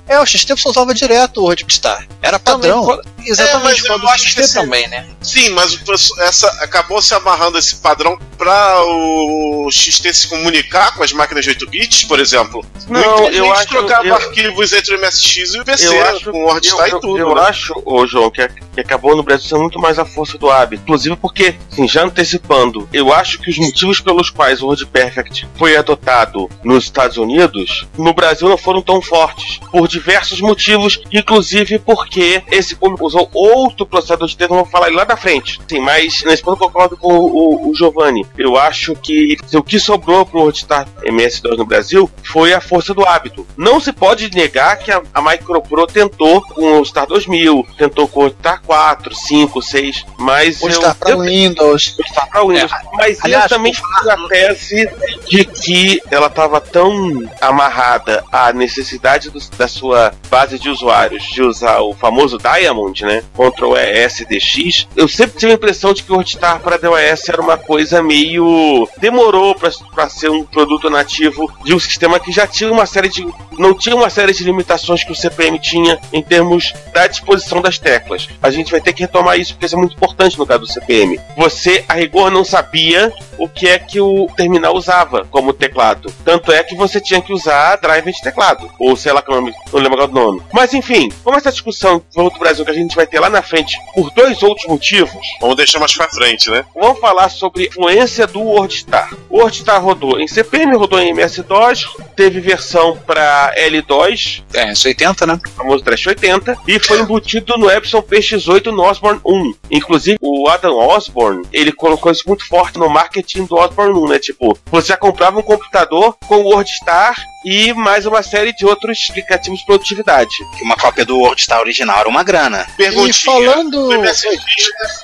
É, o XT você usava direto o WordStar. Era padrão. Também, exatamente, mas eu quando o acho que esse- também, né? Sim, mas essa acabou se amarrando esse padrão para o XT se comunicar com as máquinas de 8 bits, por exemplo. Não, Muita eu acho- trocava eu- arquivos entre o MSX e o PC, Eu acho, com o WordStar eu, e tudo. eu, eu né? acho, ô João, que, que acabou no Brasil sendo muito mais a força do hábito. Inclusive porque, assim, já antecipando, eu acho que os motivos pelos quais o WordPerfect foi adotado nos Estados Unidos, no Brasil não foram tão fortes. Por diversos motivos, inclusive porque esse público usou outro processador de texto, vamos falar lá da frente. Sim, mas nesse ponto eu concordo com o, o- o Giovanni. Eu acho que o que sobrou pro WordStar MS2 no Brasil foi a força do hábito. Não se pode negar que a, a Micropro tentou com o Star 2000, tentou com o Star 4, 5, 6, mas Hoje eu, está para eu, Windows. Star pra Windows. mas aliás, eu também fiz a tese de que ela estava tão amarrada à necessidade do- da sua base de usuários de usar o famoso Diamond, né? Ctrl ES DX. Eu sempre tive a impressão de que o WordStar para DOS era uma coisa meio. demorou para ser um produto nativo de um sistema que já tinha uma série de. não tinha uma série de limitações que o CPM tinha em termos da disposição das teclas. A gente vai ter que retomar isso porque isso é muito importante no caso do CPM. Você, a rigor, não sabia o que é que o terminal usava como teclado. Tanto é que você tinha que usar driver de teclado. Ou sei lá que é o nome, não lembro agora do nome. Mas enfim, como essa discussão do Brasil que a gente vai ter lá na frente por dois outros motivos, Vamos deixar mais pra frente, né? Vamos falar sobre a influência do WordStar. O WordStar rodou em CPM, rodou em MS-DOS, teve versão para L2, É, isso 80, né? o famoso Trash 80, e foi embutido no Epson PX8 no Osborne 1. Inclusive, o Adam Osborne, ele colocou isso muito forte no marketing do Osborne 1, né? Tipo, você já comprava um computador com o WordStar e mais uma série de outros aplicativos de produtividade. Uma cópia do WordStar original era uma grana. Perguntinha. E falando. O MSX,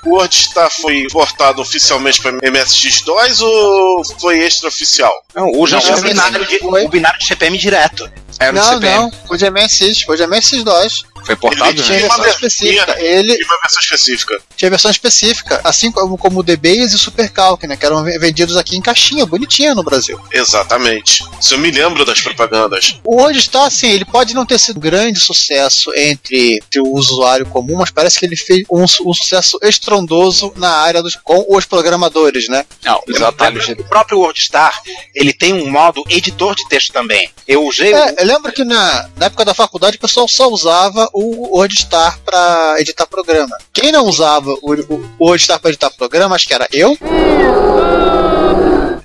o WordStar foi importado oficialmente para MSX2 ou foi extraoficial? Não, o Não, o binário, de, o binário de CPM direto. era Não, CPM. não, foi de MSX, foi de MSX2. Foi portado, Ele Tinha né? tinha versão específica. versão- Ele E uma versão específica. tinha versão específica, assim como, como o DBase e o Supercalc, né? Que eram vendidos aqui em caixinha, bonitinha no Brasil. Exatamente. Isso eu me lembro das propagandas. O WordStar, assim, ele pode não ter sido um grande sucesso entre, entre o usuário comum, mas parece que ele fez um, um sucesso estrondoso na área dos com os programadores, né? Não, de O próprio WordStar, ele tem um modo editor de texto também. Eu usei É, eu lembro que na, na época da faculdade o pessoal só usava o WordStar para editar programa. Quem não usava o, o, o WordStar para editar programa, acho que era eu.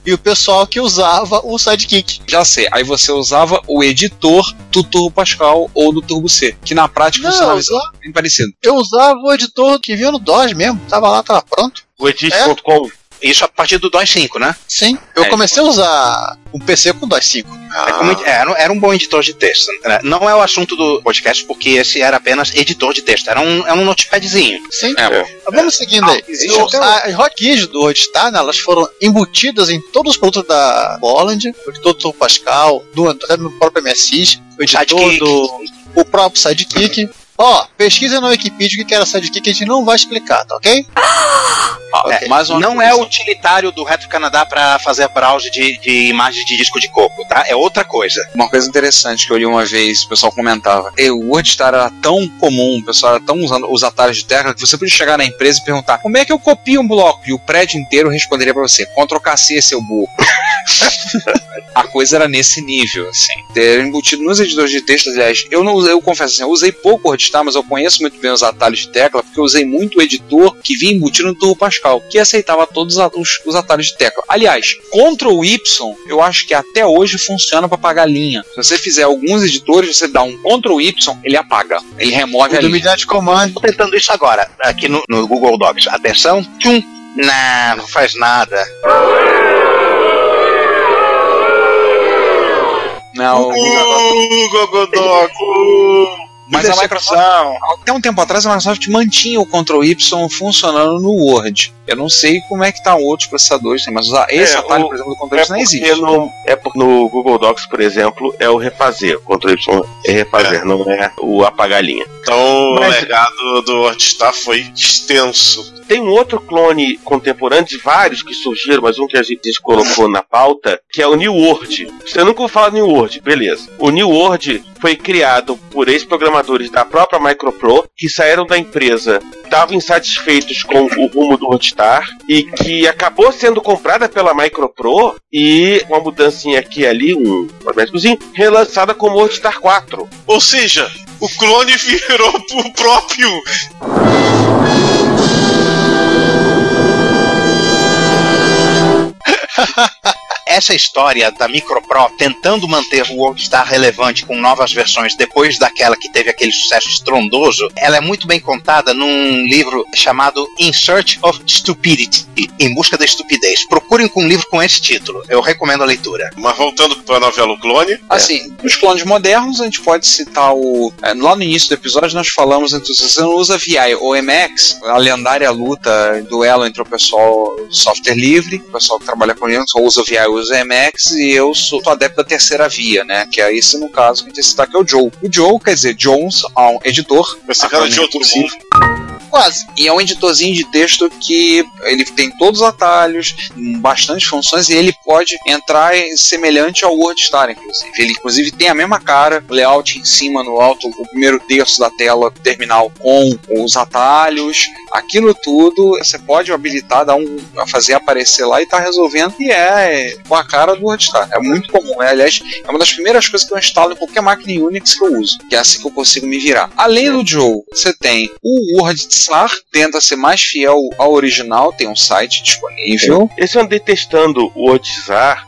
E o pessoal que usava o Sidekick. Já sei, aí você usava o editor do Turbo Pascal ou do Turbo C, que na prática Não, funcionava bem parecido. Eu usava o editor que vinha no DOS mesmo. Tava lá, tava pronto. O edit.com. isso a partir do DOS 5, né? Sim. Eu É, comecei a usar um PC com DOS 5. É como edi- era, era um bom editor de texto. né? Não é o assunto do podcast, porque esse era apenas editor de texto. Era um, era um notepadzinho. Sim. É, Mas Vamos seguindo aí. existe O- até a- As hotkeys do WordStar, né, elas foram embutidas em todos os produtos da editor do Pascal, do, até no próprio MSX, o editor Sidekick. do o próprio Sidekick. Ó, pesquisa na Wikipedia o que era Sidekick, a gente não vai explicar, tá ok? É, Ok. mais uma Não coisa. é utilitário do Retro Canadá para fazer browse de, de imagens de disco de coco, tá? É outra coisa. Uma coisa interessante que eu li uma vez, o pessoal comentava. E o WordStar era tão comum, o pessoal era tão usando os atalhos de tecla, que você podia chegar na empresa e perguntar como é que eu copio um bloco? E o prédio inteiro responderia pra você, Ctrl KC, seu burro. A coisa era nesse nível, assim. Era embutido nos editores de texto, aliás, eu não usei, eu confesso assim, eu usei pouco o WordStar, mas eu conheço muito bem os atalhos de tecla, porque eu usei muito o editor que vinha embutido no Turbo Pascal. que aceitava todos os, os atalhos de tecla. Aliás, Ctrl Y, eu acho que até hoje funciona para apagar linha. Se você fizer alguns editores, você dá um Ctrl Y, ele apaga. Ele remove O a do linha. unidade de comando. Tô tentando isso agora, aqui no, no Google Docs. Atenção, tchum. Não, não faz nada. Não, Uh, Gogodoc. Mas a. Microsoft, até um tempo atrás, a Microsoft mantinha o Ctrl Y funcionando no Word. Eu não sei como é que tá outros processadores, mas usar esse É, atalho, o- por exemplo, do Ctrl É Y não existe. porque no, é no Google Docs, por exemplo, é o refazer. O Ctrl Y é refazer, não é o apagar a linha. Então Mas- o legado do WordStar foi extenso. Tem um outro clone contemporâneo de vários que surgiram, mas um que a gente colocou na pauta, que é o New World. Você nunca ouviu falar New World, beleza. O New World foi criado por ex-programadores da própria Micropro, que saíram da empresa, estavam insatisfeitos com o rumo do WordStar, e que acabou sendo comprada pela Micropro, e uma mudancinha aqui e ali, um cosméticozinho, relançada como WordStar 4. Ou seja, o clone virou o próprio. Essa história da Micropro tentando manter o WorldStar relevante com novas versões depois daquela que teve aquele sucesso estrondoso, ela é muito bem contada num livro chamado In Search of Stupidity Em Busca da Estupidez. Procurem com um livro com esse título. Eu recomendo a leitura. Mas voltando para a novela O Clone, Assim, os clones modernos, a gente pode citar o. é, lá no início do episódio, nós falamos entre você não usa VI ou MX, a lendária luta, duelo entre o pessoal do software livre, o pessoal que trabalha com Linux, ou usa VI usa MX, e eu sou, adepto da terceira via, né? Que é esse, no caso, que a gente citar, que é o Joe. O Joe, quer dizer, Jones, é um editor. esse cara de outro. Quase. E é um editorzinho de texto que ele tem todos os atalhos, bastante funções, e ele pode entrar em- semelhante ao WordStar, inclusive. Ele, inclusive, tem a mesma cara, layout em cima, no alto, o primeiro terço da tela terminal com os atalhos, aquilo tudo você pode habilitar, dar um, fazer aparecer lá e tá resolvendo, e é com a cara do WordStar. É muito comum, né? aliás, é uma das primeiras coisas que eu instalo em qualquer máquina Unix que eu uso, que é assim que eu consigo me virar. Além do Joe, você tem o WordStar, tenta ser mais fiel ao original, tem um site disponível. Esse Andei testando o WordStar,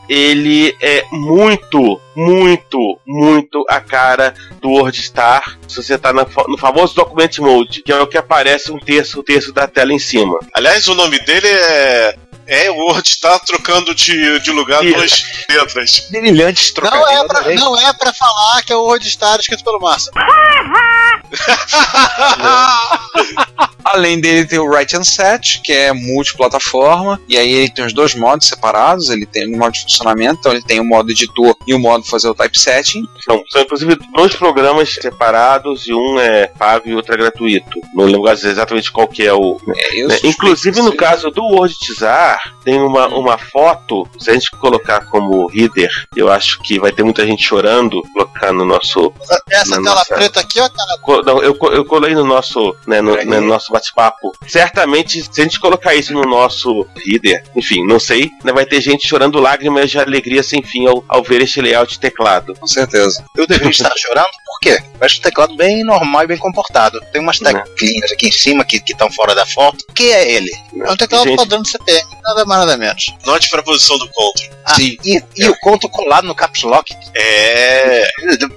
ele é muito, muito, muito a cara do WordStar. Se você tá fa- no famoso Document Mode, que é o que aparece um terço, um terço da tela em cima. Aliás, o nome dele é. É o WordStar trocando de, de lugar Isso. duas letras. Brilhantes Não é, pra, não é pra falar que é o WordStar escrito pelo Márcio. Além dele tem o Write and Set, que é multiplataforma, e aí ele tem os dois modos separados, ele tem um modo de funcionamento, então ele tem o modo editor e o modo fazer o typesetting. São, são inclusive dois programas separados e um é pago e outro é gratuito. Não lembro exatamente qual que é o. É, eu né? Inclusive no caso do WordTizar, tem uma, uma foto, se a gente colocar como reader, eu acho que vai ter muita gente chorando, colocar no nosso Essa tela nossa- preta aqui, ó, cara. Não, eu, eu colei no nosso, né, no, né, no nosso bate-papo. Certamente, se a gente colocar isso no nosso reader, enfim, não sei, né, vai ter gente chorando lágrimas de alegria sem fim ao, ao ver este layout de teclado. Com certeza. Eu deveria estar chorando, por quê? Eu acho o teclado bem normal e bem comportado. Tem umas teclinhas aqui em cima que estão fora da foto. O que é ele? É um teclado Gente. padrão de CPM, nada mais nada menos. Note para a posição do Ctrl. Ah, Sim. E, e o conto colado no caps lock. É.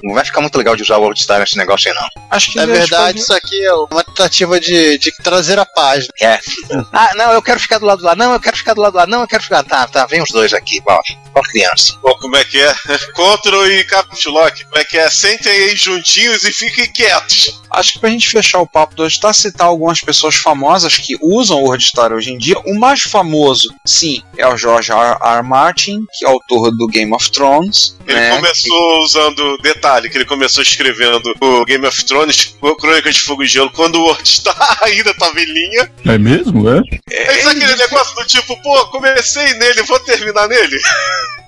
Não vai ficar muito legal de usar o WordStar nesse negócio aí, não. Acho que Na gente verdade, pode- isso aqui é uma tentativa de, de trazer a página. É. Ah, não, eu quero ficar do lado lá. Não, eu quero ficar do lado lá. Não, eu quero ficar. Tá, tá, vem os dois aqui. Ó, criança. Bom, como é que é? Ctrl e Caps Lock. Como é que é? Sentem aí juntinhos e fiquem quietos. Acho que pra gente fechar o papo do WordStar, citar algumas pessoas famosas que usam o WordStar hoje em dia. O mais famoso, sim, é o George R. R. Martin, que é autor do Game of Thrones. Ele né? começou usando. Detalhe, que ele começou escrevendo o Game of Thrones, o Crônicas de Fogo e Gelo, quando o WordStar ainda tava em linha. É mesmo, é? É isso aquele negócio do tipo, pô, comecei nele, vou terminar nele.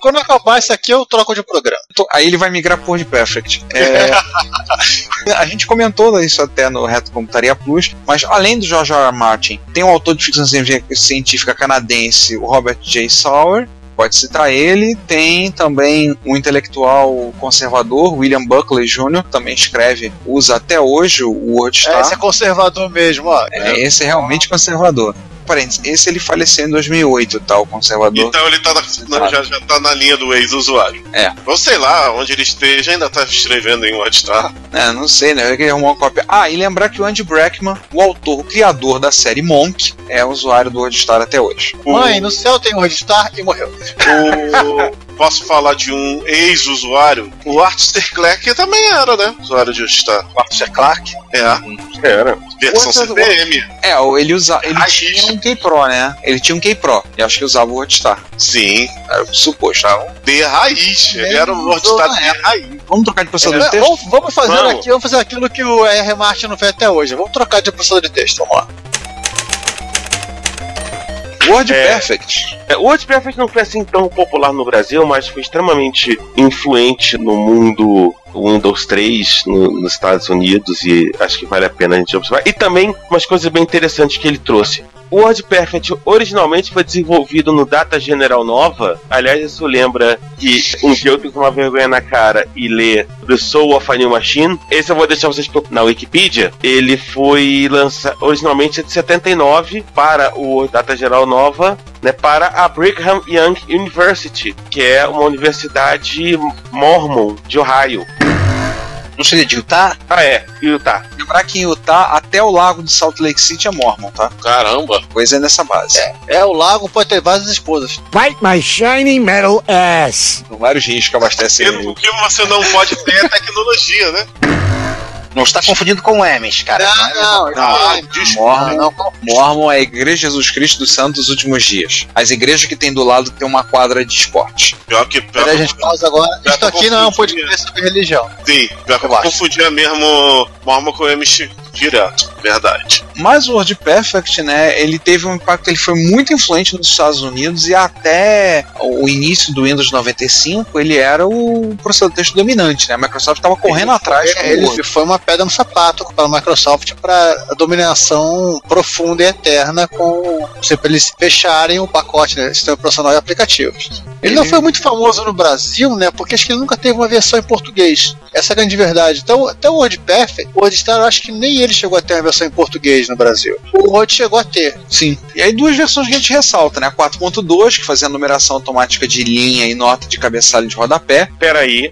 Quando acabar isso aqui, eu troco de programa. Tô- Aí ele vai migrar por de Perfect. É, a gente comentou isso até no Reto Computaria Plus, mas além do George R. R. Martin, tem o autor de ficção científica canadense, o Robert J. Sauer. Pode citar ele. Tem também um intelectual conservador, William Buckley Jr., também escreve, usa até hoje o É, WordStar. esse é conservador mesmo, ó. É, esse é realmente conservador. Parênteses, esse ele faleceu em 2008, tá? O conservador. Então ele tá na- na- já, já tá na linha do ex-usuário. É. Ou sei lá, onde ele esteja, ainda tá escrevendo em WordStar. É, não sei, né? Ele arrumou uma cópia. Ah, e lembrar que o Andy Brackman, o autor, o criador da série Monk, é usuário do WordStar até hoje. Mãe, no céu tem um WordStar e morreu. O- Posso falar de um ex-usuário? O Arthur Clarke também era, né? Usuário de WordStar. Arthur Clarke? É. Era. Versão Outra- CPM. É, o- ele usa, ele tinha um K-Pro, né? Ele tinha um K-Pro. E acho que usava o WordStar. Sim. Era o suposto. tá? De raiz. Ele era o WordStar de raiz. Vamos trocar de processador É, de texto? vamos, fazer Vamos. aqui, vamos fazer aquilo que o R. Martin não fez até hoje. Vamos trocar de processador de texto, vamos lá. Word É. Perfect. É, O WordPress não foi assim tão popular no Brasil, mas foi extremamente influente no mundo Windows 3 no- nos Estados Unidos e acho que vale a pena a gente observar. E também umas coisas bem interessantes que ele trouxe. O WordPerfect originalmente foi desenvolvido no Data General Nova. Aliás, isso lembra que um dia eu tenho uma vergonha na cara e ler The Soul of a New Machine. Esse eu vou deixar vocês na Wikipedia. Ele foi lançado originalmente de 79 para o Data General Nova, né, para a Brigham Young University, que é uma universidade mormon de Ohio. Não seria de Utah? Ah, é, Utah. Lembrar que em Utah, até o lago de Salt Lake City é Mormon, tá? Caramba. Coisa é nessa base. É, o lago pode ter várias esposas. Bite my shiny metal ass. São vários rios que abastecem O que você não pode ter é tecnologia, né? Não está confundindo com o Emes, cara. Não, não, Ah, não. desculpa. Mormon, Não, não. Mormon é a Igreja de Jesus Cristo dos Santos dos Últimos Dias. As igrejas que tem do lado tem uma quadra de esporte. Pior que. Pior Peraí, gente, pausa agora. Isso tô aqui não é um podcast sobre religião. Sim, pior que eu confundia mesmo Mormon com MX direto. Verdade. Mas o WordPerfect, né, ele teve um impacto, ele foi muito influente nos Estados Unidos e até o início do Windows 95 ele era o processador de texto dominante, né? A Microsoft estava correndo atrás com É, o ele Word. foi uma pedra no sapato para a Microsoft para a dominação profunda e eterna com se pra eles fecharem o pacote né, sistema operacional e aplicativos. Ele não foi muito famoso no Brasil, né? Porque acho que ele nunca teve uma versão em português. Essa é a grande verdade. Então, até o WordPerfect, o WordStar, eu acho que nem ele chegou a ter uma versão em português no Brasil. O Word chegou a ter. Sim. E aí duas versões que a gente ressalta, né? A 4.2, que fazia a numeração automática de linha e nota de cabeçalho de rodapé. Peraí.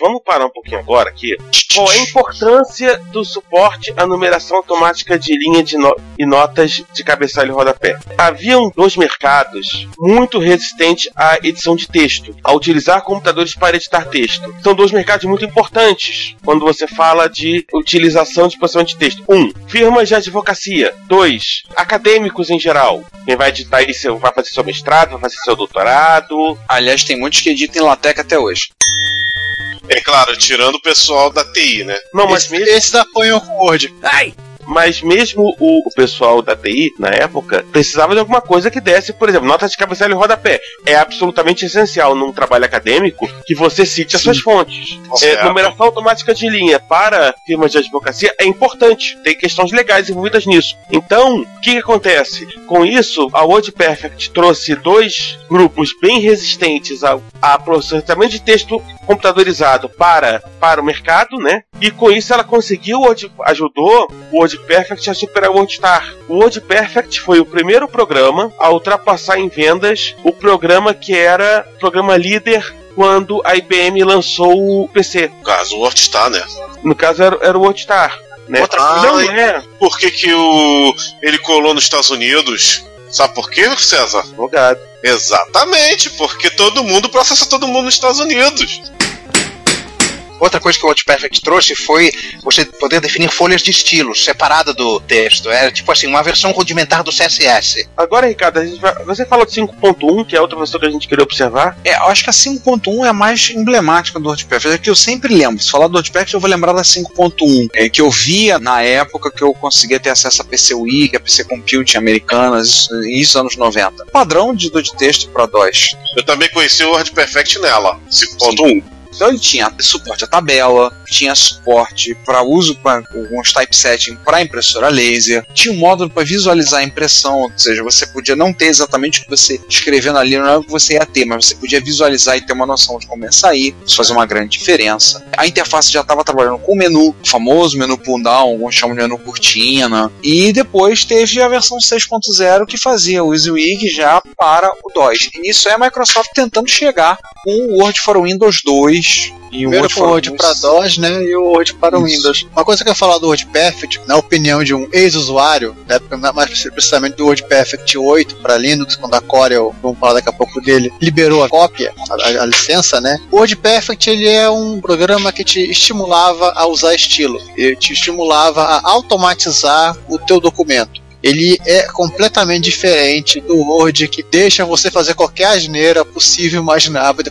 Vamos parar um pouquinho agora aqui. Qual é a importância do suporte à numeração automática de linha de no- e notas de cabeçalho e rodapé? Haviam dois mercados muito resistentes à edição de texto, a utilizar computadores para editar texto. São dois mercados muito importantes quando você fala de utilização de processamento de texto. Um, firmas de advocacia. Dois, acadêmicos em geral. Quem vai editar isso vai fazer seu mestrado, vai fazer seu doutorado. Aliás, tem muitos que editam em LaTeX até hoje. É claro, tirando o pessoal da TI, né? Não, mas Esse- mesmo Esses apanham com o Word. Mas mesmo o, o pessoal da TI, na época, precisava de alguma coisa que desse, por exemplo, nota de cabeçalho e rodapé. É absolutamente essencial num trabalho acadêmico que você cite as suas fontes. É, Certo. numeração automática de linha para firmas de advocacia é importante. Tem questões legais envolvidas nisso. Então, o que, que acontece? Com isso, a WordPerfect trouxe dois grupos bem resistentes ao a processamento de texto computadorizado para, para o mercado, né? E com isso ela conseguiu, Word- ajudou o WordPerfect a superar o WordStar. O WordPerfect foi o primeiro programa a ultrapassar em vendas o programa que era o programa líder quando a IBM lançou o PC. No caso, o WordStar, né? No caso era, era o WordStar. Né? Outra Não coisa- é Por que, que o... ele colou nos Estados Unidos? Sabe por quê, César? advogado. Exatamente, porque todo mundo processa todo mundo nos Estados Unidos. Outra coisa que o WordPerfect trouxe foi você poder definir folhas de estilo separada do texto. Era tipo assim, uma versão rudimentar do CSS. Agora, Ricardo, a gente vai- você falou de 5.1, que é outra versão que a gente queria observar. É, eu acho que a 5.1 é a mais emblemática do WordPerfect. É que eu sempre lembro. Se falar do WordPerfect, eu vou lembrar da 5.1. É, que eu via na época que eu conseguia ter acesso a PC Wiki, a PC Computing americanas, isso, anos 90. Padrão de texto para DOS. Eu também conheci o WordPerfect nela, 5.1. Então ele tinha suporte à tabela, tinha suporte para uso para alguns typesetting para impressora laser, tinha um módulo para visualizar a impressão, ou seja, você podia não ter exatamente o que você escrevendo ali, não é o que você ia ter, mas você podia visualizar e ter uma noção de como ia sair, isso fazia uma grande diferença. A interface já estava trabalhando com o menu, o famoso menu pull down, alguns chamam de menu cortina, e depois teve a versão 6.0 que fazia o WYSIWYG já para o DOS. E nisso é a Microsoft tentando chegar com o Word for Windows 2 e o Primeiro Word foi o Word para DOS, né? E o Word para o Windows. Uma coisa que eu ia falar do Word Perfect, na opinião de um ex-usuário, né, mais precisamente do Word Perfect 8 para Linux, quando a Corel, vamos falar daqui a pouco dele, liberou a cópia, a, a licença, né? O Word Perfect ele é um programa que te estimulava a usar estilo, ele te estimulava a automatizar o teu documento ele é completamente diferente do Word que deixa você fazer qualquer asneira possível imaginável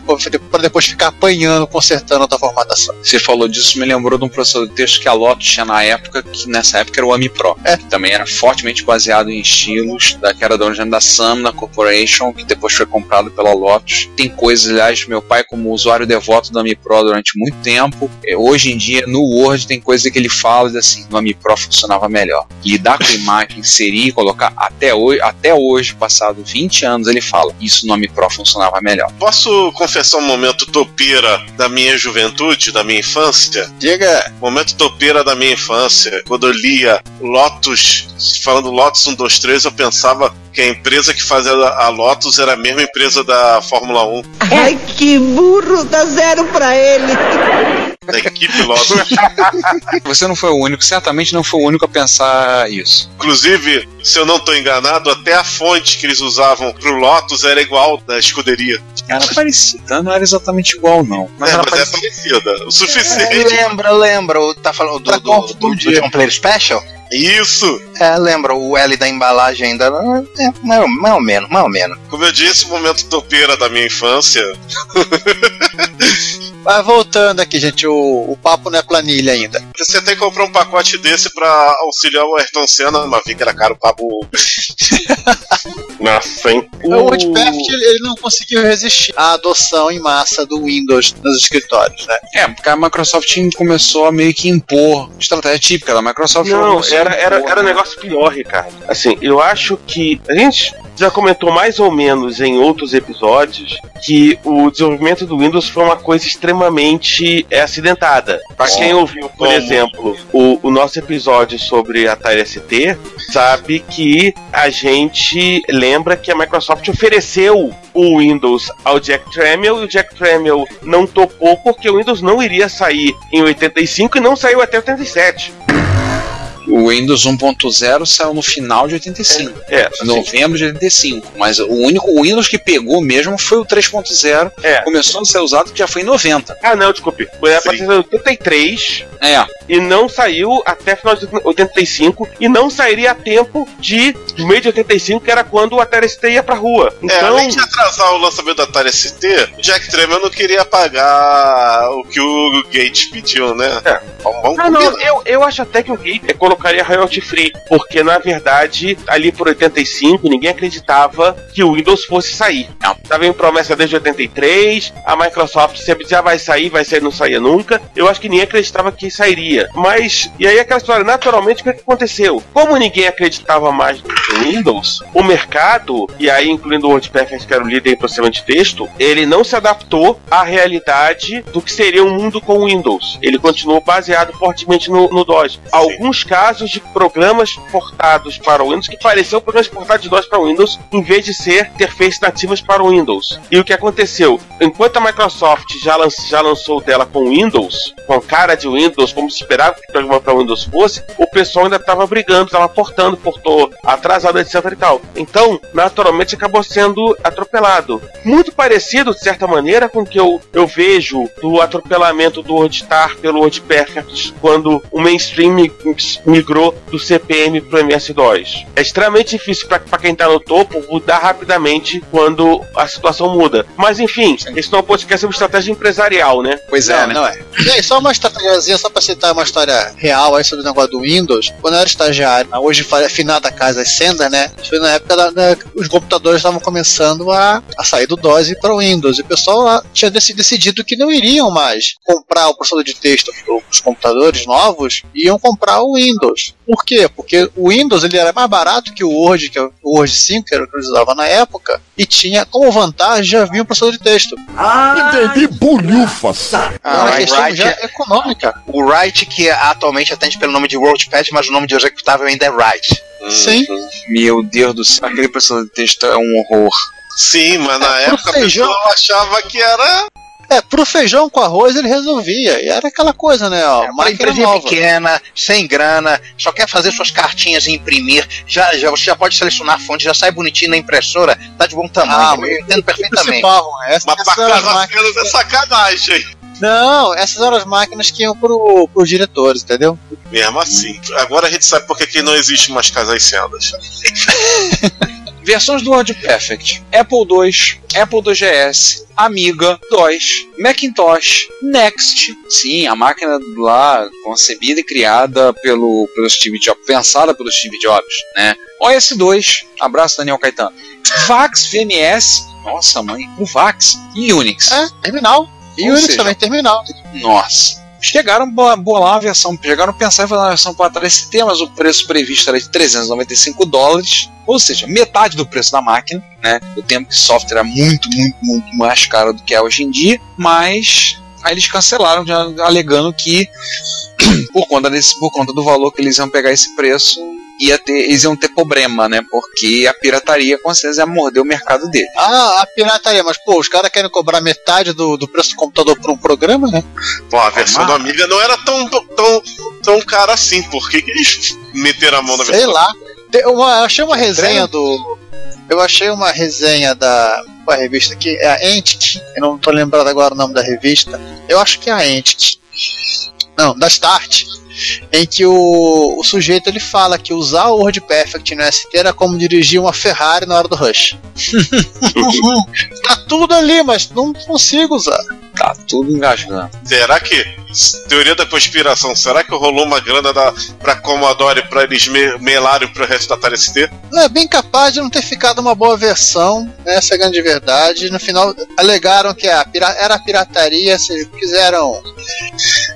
para depois ficar apanhando, consertando a tua formatação. Você falou disso, me lembrou de um processador de texto que a Lotus tinha na época, que nessa época era o AMI Pro. É. Que também era fortemente baseado em estilos, da, que era da origem da Samna Corporation, que depois foi comprado pela Lotus. Tem coisas, aliás, meu pai, como usuário devoto do AMI Pro durante muito tempo, é, hoje em dia, no Word, tem coisa que ele fala assim, no AMI Pro funcionava melhor. Lidar com a imagem, inserir e colocar até hoje, até hoje, passado 20 anos, ele fala, isso no AMI Pro funcionava melhor. Posso confessar um momento topeira da minha juventude, da minha infância? Diga! Momento topeira da minha infância. Quando eu lia Lotus, falando Lotus 1, 2, 3, eu pensava que a empresa que fazia a Lotus era a mesma empresa da Fórmula 1. Ai, que burro! Dá zero pra ele! Da equipe Lotus. Você não foi o único, certamente não foi o único a pensar isso. Inclusive, se eu não estou enganado, até a fonte que eles usavam pro Lotus era igual da escuderia. Era parecida, não era exatamente igual, não. Mas é, era mas parecida. é parecida. O É, suficiente. lembra, lembra. o- Tá falando do, do, do, do John Player Special? Isso! É, lembra. O L da embalagem ainda. É, mais, ou- mais ou menos, mais ou menos. Como eu disse, momento topeira da minha infância. Mas voltando aqui, gente, o, o papo não é planilha ainda. Você tem que comprar um pacote desse pra auxiliar o Ayrton Senna, mas vi que era caro pra burro. Nossa, hein? O Word Perfect ele ele não conseguiu resistir à adoção em massa do Windows nos escritórios, né? É, porque a Microsoft começou a meio que impor estratégia típica da Microsoft. Não, a era, era, era um negócio pior, Ricardo. Assim, eu acho que a gente já comentou mais ou menos em outros episódios que o desenvolvimento do Windows foi uma coisa extremamente acidentada. Para quem ouviu, por exemplo, o, o nosso episódio sobre a Atari ST, sabe que a gente lembra que a Microsoft ofereceu o Windows ao Jack Tramiel e o Jack Tramiel não topou porque o Windows não iria sair em 85 e não saiu até 87. O Windows 1.0 saiu no final de 85. É, Em novembro de 85. Mas o único Windows que pegou mesmo foi o 3.0. É. Começou a ser usado que já foi em 90. Ah, não, desculpe. Foi a partir de 83 É. e não saiu até final de 85 e não sairia a tempo de meio de 85, que era quando o Atari ST ia pra rua. É, Então, além de atrasar o lançamento da Atari ST, o Jack Tramiel não queria pagar o que o Gates pediu, né? É. Vamos, vamos Ah, não, eu, eu acho até que o Gate colocaria royalty free, porque na verdade, ali por 85, ninguém acreditava que o Windows fosse sair. Não, tava em promessa desde 83, a Microsoft sempre dizia "Ah, vai sair, vai sair, não saía nunca. Eu acho que ninguém acreditava que sairia. Mas, e aí aquela história, naturalmente, o que, que aconteceu? Como ninguém acreditava mais no Windows, o mercado, e aí incluindo o WordPerfect, que era o líder em processamento de texto, ele não se adaptou à realidade do que seria um mundo com Windows. Ele continuou baseado fortemente no, no DOS. Alguns casos de programas portados para o Windows que pareciam programas portados de DOS para o Windows, em vez de ser interfaces nativas para o Windows. E o que aconteceu? Enquanto a Microsoft já, já lançou dela com Windows, com cara de Windows, como se esperava que o programa para Windows fosse, o pessoal ainda estava brigando, estava portando, portou atrasado, etc e tal. Então, naturalmente, acabou sendo atropelado. Muito parecido, de certa maneira, com o que eu, eu vejo do atropelamento do WordStar pelo WordPerfect quando o mainstream migrou do CPM para o MS-DOS. É extremamente difícil para quem está no topo mudar rapidamente quando a situação muda. Mas enfim, esse não é um podcast sobre estratégia empresarial, né? Pois não, é, né? não é. E aí, só uma estratégiazinha, só pra citar uma história real aí sobre o negócio do Windows. Quando eu era estagiário, hoje fa- finada a casa Sender, ainda, né? Foi na época da, da- os computadores estavam começando a, a sair do DOS para o Windows. E o pessoal lá tinha deci- decidido que não iriam mais comprar o processador de texto para os computadores novos, iam comprar o Windows. Por quê? Porque o Windows ele era mais barato que o Word, que é o Word 5, que era o que eles usavam na época, e tinha como vantagem já vinha o processador de texto. Entendi bolhufas. Ah, uma o questão Wright, já econômica. o Wright que atualmente atende pelo nome de WordPad, mas o nome de executável ainda é Wright. Sim. Meu Deus do céu, aquele processador de texto é um horror. Sim, mas na É, época a pessoa achava que era. É, pro feijão com arroz ele resolvia. E era aquela coisa, né? Ó, Uma máquina empresa nova. pequena, sem grana, só quer fazer suas cartinhas e imprimir. Já, já, você já pode selecionar a fonte, já sai bonitinho na impressora, tá de bom tamanho. Ah, eu entendo perfeitamente. Principal, essa, Mas pra máquinas. é sacanagem. Não, essas eram as máquinas que iam pro, pros diretores, entendeu? Mesmo assim. Agora a gente sabe por que que não existe mais casais sendas. Versões do WordPerfect: Apple II, Apple IIgs, Amiga, DOS, Macintosh, Next. Sim, a máquina lá concebida e criada pelo, pelo Steve Jobs, pensada pelo Steve Jobs, né? OS2, abraço Daniel Caetano. VAX, VMS, nossa mãe, o VAX e Unix. É, terminal. E Ou Unix seja, também terminal. Nossa. Chegaram a bo- bolar a versão, chegaram a pensar em fazer uma versão para 3T, mas o preço previsto era de 395 dólares, ou seja, metade do preço da máquina, né? O tempo que o software é muito, muito, muito mais caro do que é hoje em dia, mas aí eles cancelaram, alegando que por conta, desse, por conta do valor que eles iam pegar esse preço, ia ter, eles iam ter problema, né? Porque a pirataria com certeza ia morder o mercado dele. Ah, a pirataria, mas pô, os caras querem cobrar metade do, do preço do computador por um programa, né? Pô, a versão do Amiga não era tão, tão, tão cara assim. Por que, que eles meteram a mão na Sei versão? lá. Tem uma- eu achei uma resenha do. Eu achei uma resenha da. Qual a revista aqui? É a Entity. Eu não tô lembrado agora o nome da revista. Eu acho que é a Entity. Não, da Start. Em que o, o sujeito ele fala que usar o WordPerfect no ST era como dirigir uma Ferrari na hora do rush. tá tudo ali, mas não consigo usar. Tá tudo engasgando. Será que, teoria da conspiração, será que rolou uma grana da, pra Commodore pra eles me, melarem pro resto da Atari ST? Não, é bem capaz de não ter ficado uma boa versão, essa é a grande verdade. No final, alegaram que era pirataria, se quiseram.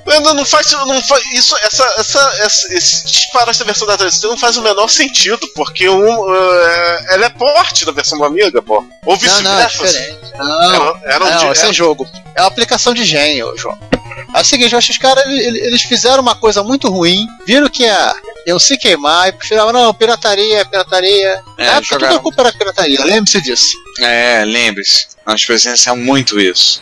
Não, não faz, não faz isso, essa, essa, essa, esse disparar essa versão da Atari ST não faz o menor sentido, porque um, eh, ela é porte da versão do Amiga, pô. Ou Não, não, é vice-versa. diferente. Não, Era- era um não, di- esse é era- jogo. É uma aplicação de gênio, João. É o seguinte, eu acho que os caras eles, fizeram uma coisa muito ruim, viram que ia, iam se queimar e preferiram, não, pirataria, pirataria. É, Na época jogaram- tudo a culpa era pirataria, lembre-se disso. É, lembre-se, nós presenciamos muito isso.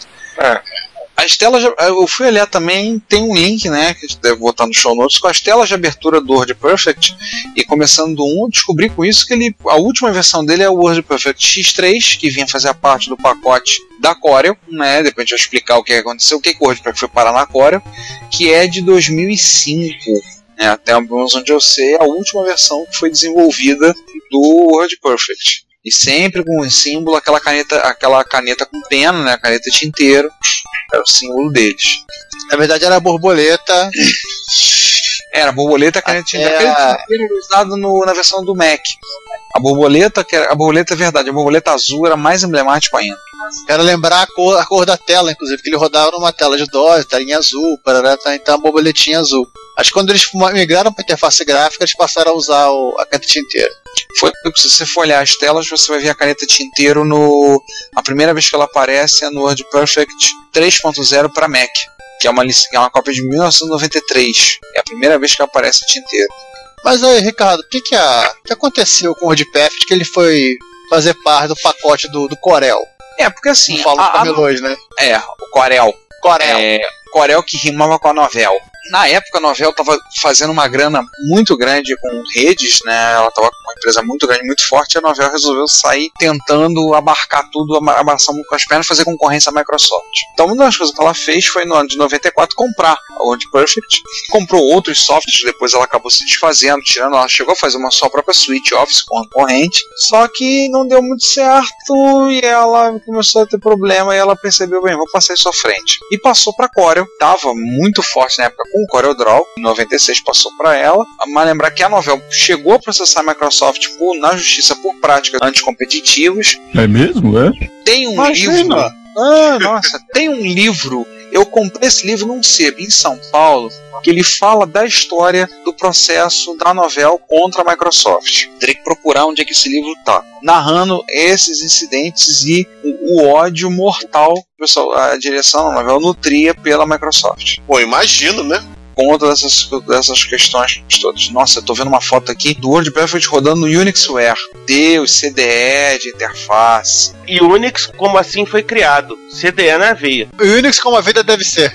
As telas, de- eu fui olhar também, tem um link, né, que deve botar no show notes, com as telas de abertura do WordPerfect, e começando do 1, descobri com isso que ele, a última versão dele é o WordPerfect X3, que vinha fazer parte do pacote da Corel, né, depois a gente vai explicar o que aconteceu, o que, que o WordPerfect foi parar na Corel, que é de 2005, né, até onde eu sei, a última versão que foi desenvolvida do WordPerfect. E sempre com o símbolo, aquela caneta, aquela caneta com pena, né? A caneta tinteiro, era o símbolo deles. Na verdade era a borboleta. Era a borboleta, a caneta tinteiro. A Até a- caneta tinteiro era usada no- na versão do Mac. A borboleta, que era, a borboleta é verdade, a borboleta azul era mais emblemático ainda. Quero lembrar a cor, a cor da tela, inclusive, que ele rodava numa tela de DOS, telinha azul, parará, tá, então a borboletinha azul. Acho que quando eles migraram para interface gráfica, eles passaram a usar o, a caneta inteira. Foi, se você for olhar as telas, você vai ver a caneta tinteiro no. A primeira vez que ela aparece é no WordPerfect 3.0 para Mac, que é uma, é uma cópia de 1993. É a primeira vez que aparece tinteiro. Mas aí, Ricardo, o que, que, a- que aconteceu com o WordPerfect que ele foi fazer parte do pacote do, do Corel? É, porque assim. Falo a- a- camelôs, né? É, o Corel. Corel. É, Corel que rimava com a Novel. Na época a Novel estava fazendo uma grana muito grande com redes, né? Ela estava com uma empresa muito grande, muito forte, e a Novel resolveu sair tentando abarcar tudo, abraçar com as pernas, fazer concorrência à Microsoft. Então uma das coisas que ela fez foi no ano de 94 comprar a WordPerfect, comprou outros softwares, depois ela acabou se desfazendo, tirando, ela chegou a fazer uma sua própria suite Office concorrente, só que não deu muito certo e ela começou a ter problema e ela percebeu, bem, vou passar isso à frente. E passou para Corel, tava muito forte na época com o CorelDRAW, em 96 passou para ela. Mas lembrar que a Novell chegou a processar a Microsoft por, na justiça por práticas anticompetitivas. É mesmo, é? Tem um Imagina. livro. Ah, nossa, tem um livro. Eu comprei esse livro num sebo em São Paulo, que ele fala da história do processo da Novell contra a Microsoft. Teria que procurar onde é que esse livro tá. Narrando esses incidentes e o, o ódio mortal que a direção da Novell nutria pela Microsoft Pô, imagino, né? Conta dessas, dessas questões todas. Nossa, eu tô vendo uma foto aqui do Word Perfect rodando no Unixware. Deus, CDE de interface. E o Unix, como assim, foi criado. CDE na veia. O Unix como a vida deve ser.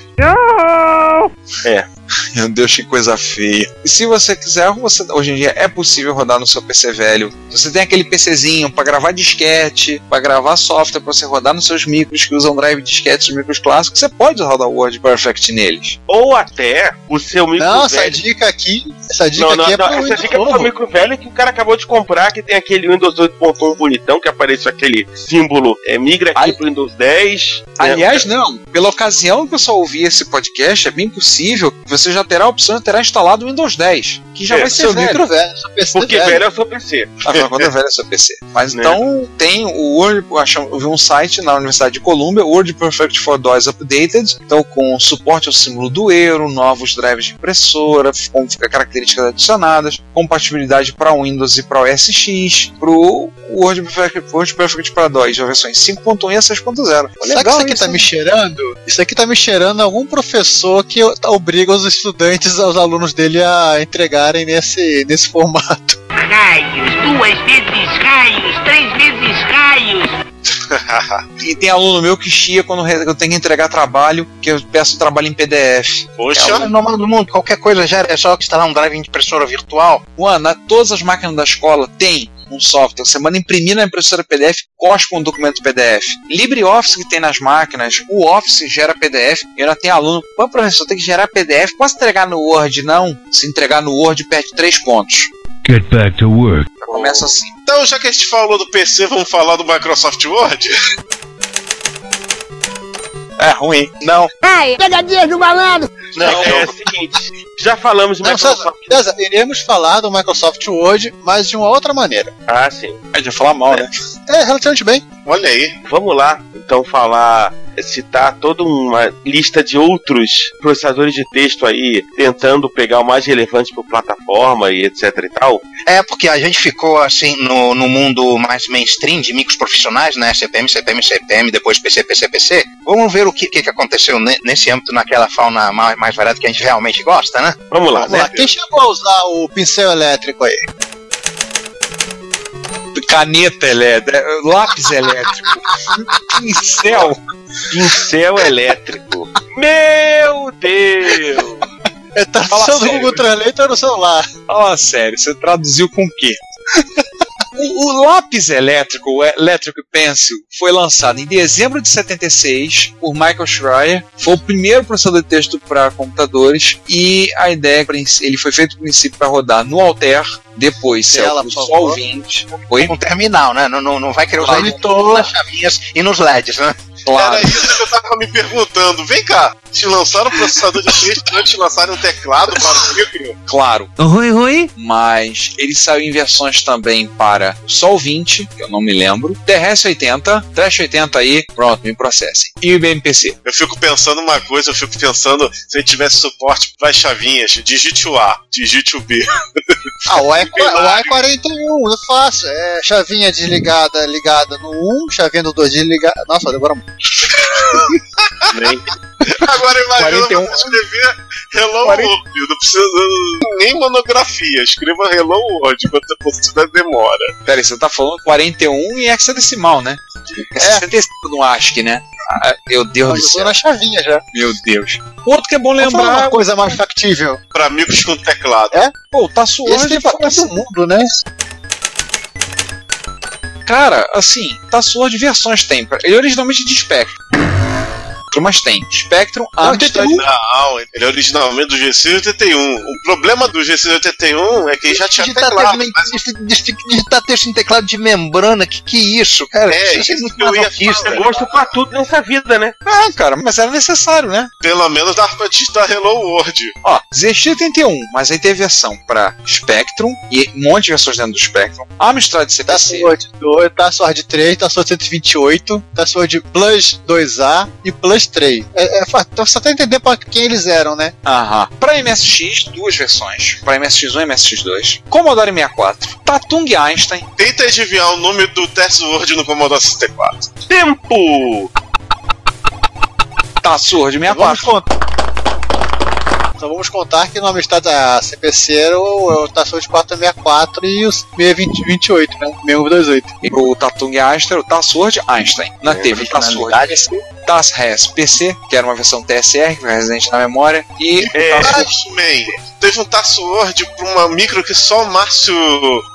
É. Meu Deus, que coisa feia. E se você quiser, você, hoje em dia é possível rodar no seu PC velho. Se você tem aquele PCzinho para gravar disquete, para gravar software, para você rodar nos seus micros que usam drive disquete, os micros clássicos, você pode rodar o Word Perfect neles. Ou até o seu micro Não, essa velho. dica aqui. Essa dica Não, não, aqui é não, pro essa dica é pro micro velho que o cara acabou de comprar, que tem aquele Windows 8.1 bonitão, que aparece aquele símbolo, é, migra aqui Ai- pro Windows 10. né? Aliás, não, pela ocasião que o pessoal ouvir esse podcast, é bem possível que você já terá a opção de ter instalado o Windows 10, que já É, vai ser Seu velho. micro velho, seu PC porque velho. velho é o seu PC. Afinal, quando é velho é seu PC. Mas Né? então tem o Word, eu vi um site na Universidade de Columbia, Word Perfect for DOS Updated, então com suporte ao símbolo do euro, novos drivers de impressora, com características adicionadas, compatibilidade para Windows e para OS X, pro Word Perfect, Word Perfect para DOS, já versões 5.1 e a 6.0. Sabe que Legal isso aqui isso, tá me cheirando? Isso aqui tá me cheirando algum professor que tá- obriga os estudantes, os alunos dele a entregarem nesse, nesse formato. Raios, duas vezes raios, três vezes raios. E tem aluno meu que chia quando eu tenho que entregar trabalho, que eu peço trabalho em PDF. Poxa, É normal do mundo, qualquer coisa já é só instalar um drive de impressora virtual. Juan, na- todas as máquinas da escola tem um software. Você manda imprimir na impressora PDF, cospe um documento PDF. LibreOffice que tem nas máquinas, o Office gera PDF. E ainda tem aluno, pô, professor, tem que gerar PDF. Posso entregar no Word? Não. Se entregar no Word, perde 3 pontos. Get back to work. Começa assim. então já que a gente falou do PC, vamos falar do Microsoft Word? É ruim. Não. Ai, pegadinha do malandro. Não, é o seguinte, já falamos de Microsoft. César, iremos falar do Microsoft Word, mas de uma outra maneira. Ah, sim. A gente vai falar mal, né? É, relativamente bem. Olha aí. Vamos lá, então, falar, citar toda uma lista de outros processadores de texto aí, tentando pegar o mais relevante por plataforma e etc e tal. É, porque a gente ficou assim no, no mundo mais mainstream de micros profissionais, né? CPM, CPM, CPM, depois PC, PC, PC. Vamos ver o que, que, aconteceu ne- nesse âmbito, naquela fauna mais, mais variada que a gente realmente gosta, né? Vamos lá, Vamos né? lá. Quem chegou a usar o pincel elétrico aí? Caneta elétrica, lápis elétrico, pincel. Pincel elétrico. Meu Deus! É tá Fala usando o sério. Google Translator no celular. Fala sério, você traduziu com o quê? O, o lápis elétrico, o Electric Pencil, foi lançado em dezembro de 76 por Michael Schreier. Foi o primeiro processador de texto para computadores e a ideia, ele foi feito no princípio para rodar no Altair, depois Tela, Celsius por Sol favor. 20. Oi? Um terminal, né? Não, não, não vai querer usar ele nas chavinhas e nos LEDs, né? Claro. Era isso que eu tava me perguntando. Vem cá, te lançaram um processador de texto antes de lançarem um teclado para o micro? Claro. Oi, oi. Mas ele saiu em versões também para Sol 20, que eu não me lembro, TRS 80, Trash 80 aí, pronto, me processem. E o IBM-PC. Eu fico pensando uma coisa, eu fico pensando se ele tivesse suporte para as chavinhas, digite o A, digite o B. Ah, o A, é, o A é 41, é fácil. É chavinha desligada, ligada no 1, chavinha do 2 desligada. Nossa, demora muito. Nem- Agora imagina 41. você escrever Hello 40. World, não precisa nem monografia, escreva Hello World enquanto a possibilidade demora. Pera aí, você tá falando 41 em hexadecimal, né? É 65 no ASCII, né? Ah, meu Deus do Eu tô céu. na chavinha já. Meu Deus. Outro que é bom lembrar. uma coisa mais factível. Para amigos com teclado. Pô, tá suando Esse tem pra todo mundo, né? Cara, assim, tá suando de versões tem. Ele é originalmente de Spectrum. Spectrum, mas tem Spectrum, Amstrad. Não, ele é originalmente do G681. O problema do G681 é que já tinha digitar, teclado. texto, digitar, digitar texto em teclado de membrana, que que isso, cara? É, isso é isso muito que eu ia falar. Pra tudo nessa vida, né? Ah, cara, mas era necessário, né? Pelo menos dá pra digitar Hello World. Ó, ZX81, mas aí tem versão pra Spectrum e um monte de versões dentro do Spectrum. Amstrad CPC. Tassword 2, Tassword 3, Tassword 128, Tassword Plus 2A e Plus 3. É, é, então só tá entendendo pra quem eles eram, né? Aham. Pra MSX, duas versões. Pra MSX1 e MSX2. Commodore 64. Tatung Einstein. Tenta adivinhar o nome do Tassword no Commodore 64. Tempo! Tassword Vamos 64. contar. Então vamos contar que o nome está da CPC era o, o Tassword 464 e o 628, né? 628. E pro Tatung Einstein, o Tassword Einstein. Não teve o Tassword TASRES PC, que era uma versão TSR, que foi residente na memória. E É, Man, teve um Tassword pra uma micro que só o Márcio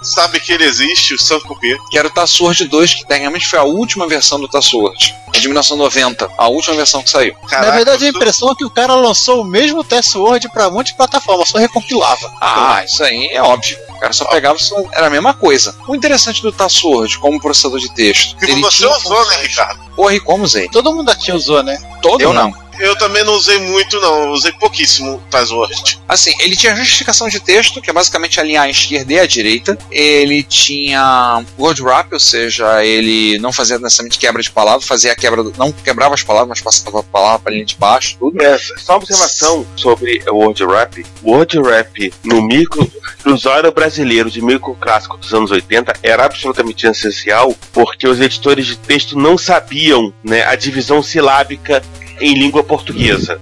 sabe que ele existe, o Sanko P. que era o Tassword 2, que tecnicamente foi a última versão do Tassword. É de 1990, a última versão que saiu. Na verdade, a impressão é que o cara lançou o mesmo Tassword pra um monte de plataforma, só recompilava. Ah, isso aí é óbvio. O cara só pegava, só- era a mesma coisa. O interessante do Tassword como processador de texto. Que ele você usou, né, Ricardo? Porra, e como usei? Todo mundo aqui usou, né? Todo Eu não. Eu também não usei muito, não. Eu usei pouquíssimo o Tassword. Assim, ele tinha justificação de texto, que é basicamente alinhar a esquerda e a direita. Ele tinha word wrap, ou seja, ele não fazia necessariamente quebra de palavra, fazia a quebra, do- não quebrava as palavras, mas passava a palavra para linha de baixo, tudo. É, só uma observação sobre o Word Rap. O Word Rap no micro, no usuário brasileiro de micro clássico dos anos 80 era absolutamente essencial porque os editores de texto não sabiam né, a divisão silábica em língua portuguesa.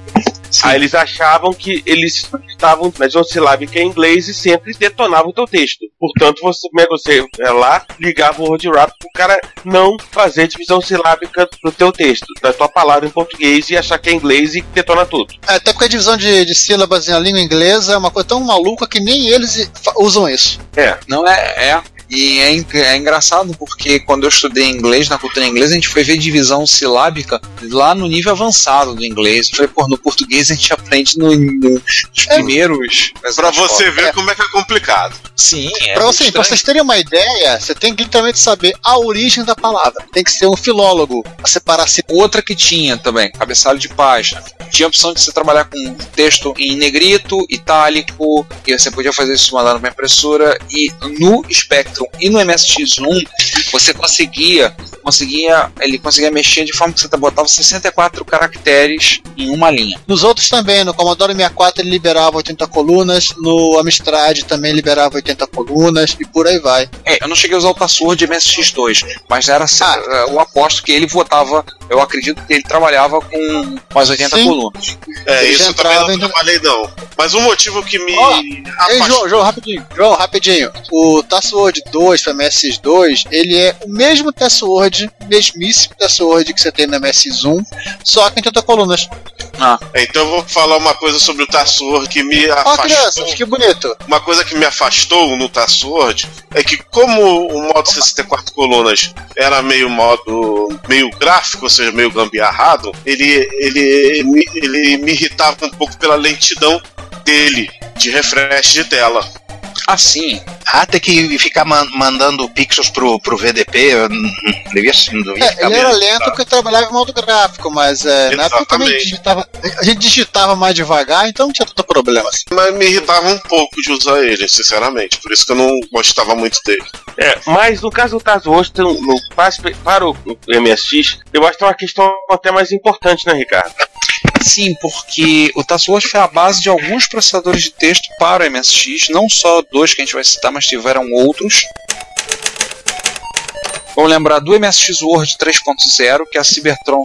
Aí eles achavam que eles estavam na divisão silábica em inglês e sempre detonavam o teu texto. Portanto, você, como é que você ia lá, ligava o Word Rap pro cara não fazer divisão silábica do teu texto, da tua palavra em português e achar que é inglês e detona tudo. É, Até porque a divisão de, de sílabas na língua inglesa é uma coisa tão maluca que nem eles usam isso. É. Não é, é. E é, é engraçado porque quando eu estudei inglês, na cultura inglesa, a gente foi ver divisão silábica lá no nível avançado do inglês. Eu falei, pô, no português a gente aprende no- no- nos primeiros. Pra você ver como é que é complicado. Sim, é. pra, você, pra vocês terem uma ideia, você tem que literalmente saber a origem da palavra. Tem que ser um filólogo a separar se Outra que tinha também, cabeçalho de página. Tinha a opção de você trabalhar com texto em negrito, itálico, e você podia fazer isso mandando para impressora. E no Spectrum e no MSX1 você conseguia, conseguia, ele conseguia mexer de forma que você botava 64 caracteres em uma linha. Nos outros também, no Commodore 64 ele liberava 80 colunas, no Amstrad também liberava 80 colunas e por aí vai. É, eu não cheguei a usar o Tassword de MSX2, mas era Ah. eu aposto que ele votava, eu acredito que ele trabalhava com mais 80 Sim. colunas. É, Ele isso também não em- trabalhei, não. Mas um motivo que me Ó, Ei. João, João, rapidinho. João, rapidinho. O Tassword 2 para MSX2, ele é o mesmo Tassword, mesmíssimo Tassword que você tem no MSX1, só que em 80 colunas. Então eu vou falar uma coisa sobre o Tassword que me Ó, afastou. crianças, que bonito. Uma coisa que me afastou no Tassword é que como o modo 64 colunas era meio modo meio gráfico, ou seja, meio gambiarrado, ele, ele, me- ele me irritava um pouco pela lentidão dele de refresh de tela. Assim, Ah, ter que ficar man- mandando pixels pro, pro VDP, eu não devia, não devia É, ele era lento porque trabalhava em modo gráfico, mas é, na época também digitava. A gente digitava mais devagar, então não tinha tanto problema. assim. Mas me irritava um pouco de usar ele, sinceramente. Por isso que eu não gostava muito dele. É, mas no caso do Tassword, tem um- no, para para o MSX, eu acho que tem uma questão até mais importante, né, Ricardo? Sim, porque o Tassword foi a base de alguns processadores de texto para o MSX, não só dois que a gente vai citar, mas tiveram outros. Vamos lembrar do MSX Word 3.0, que a Cybertron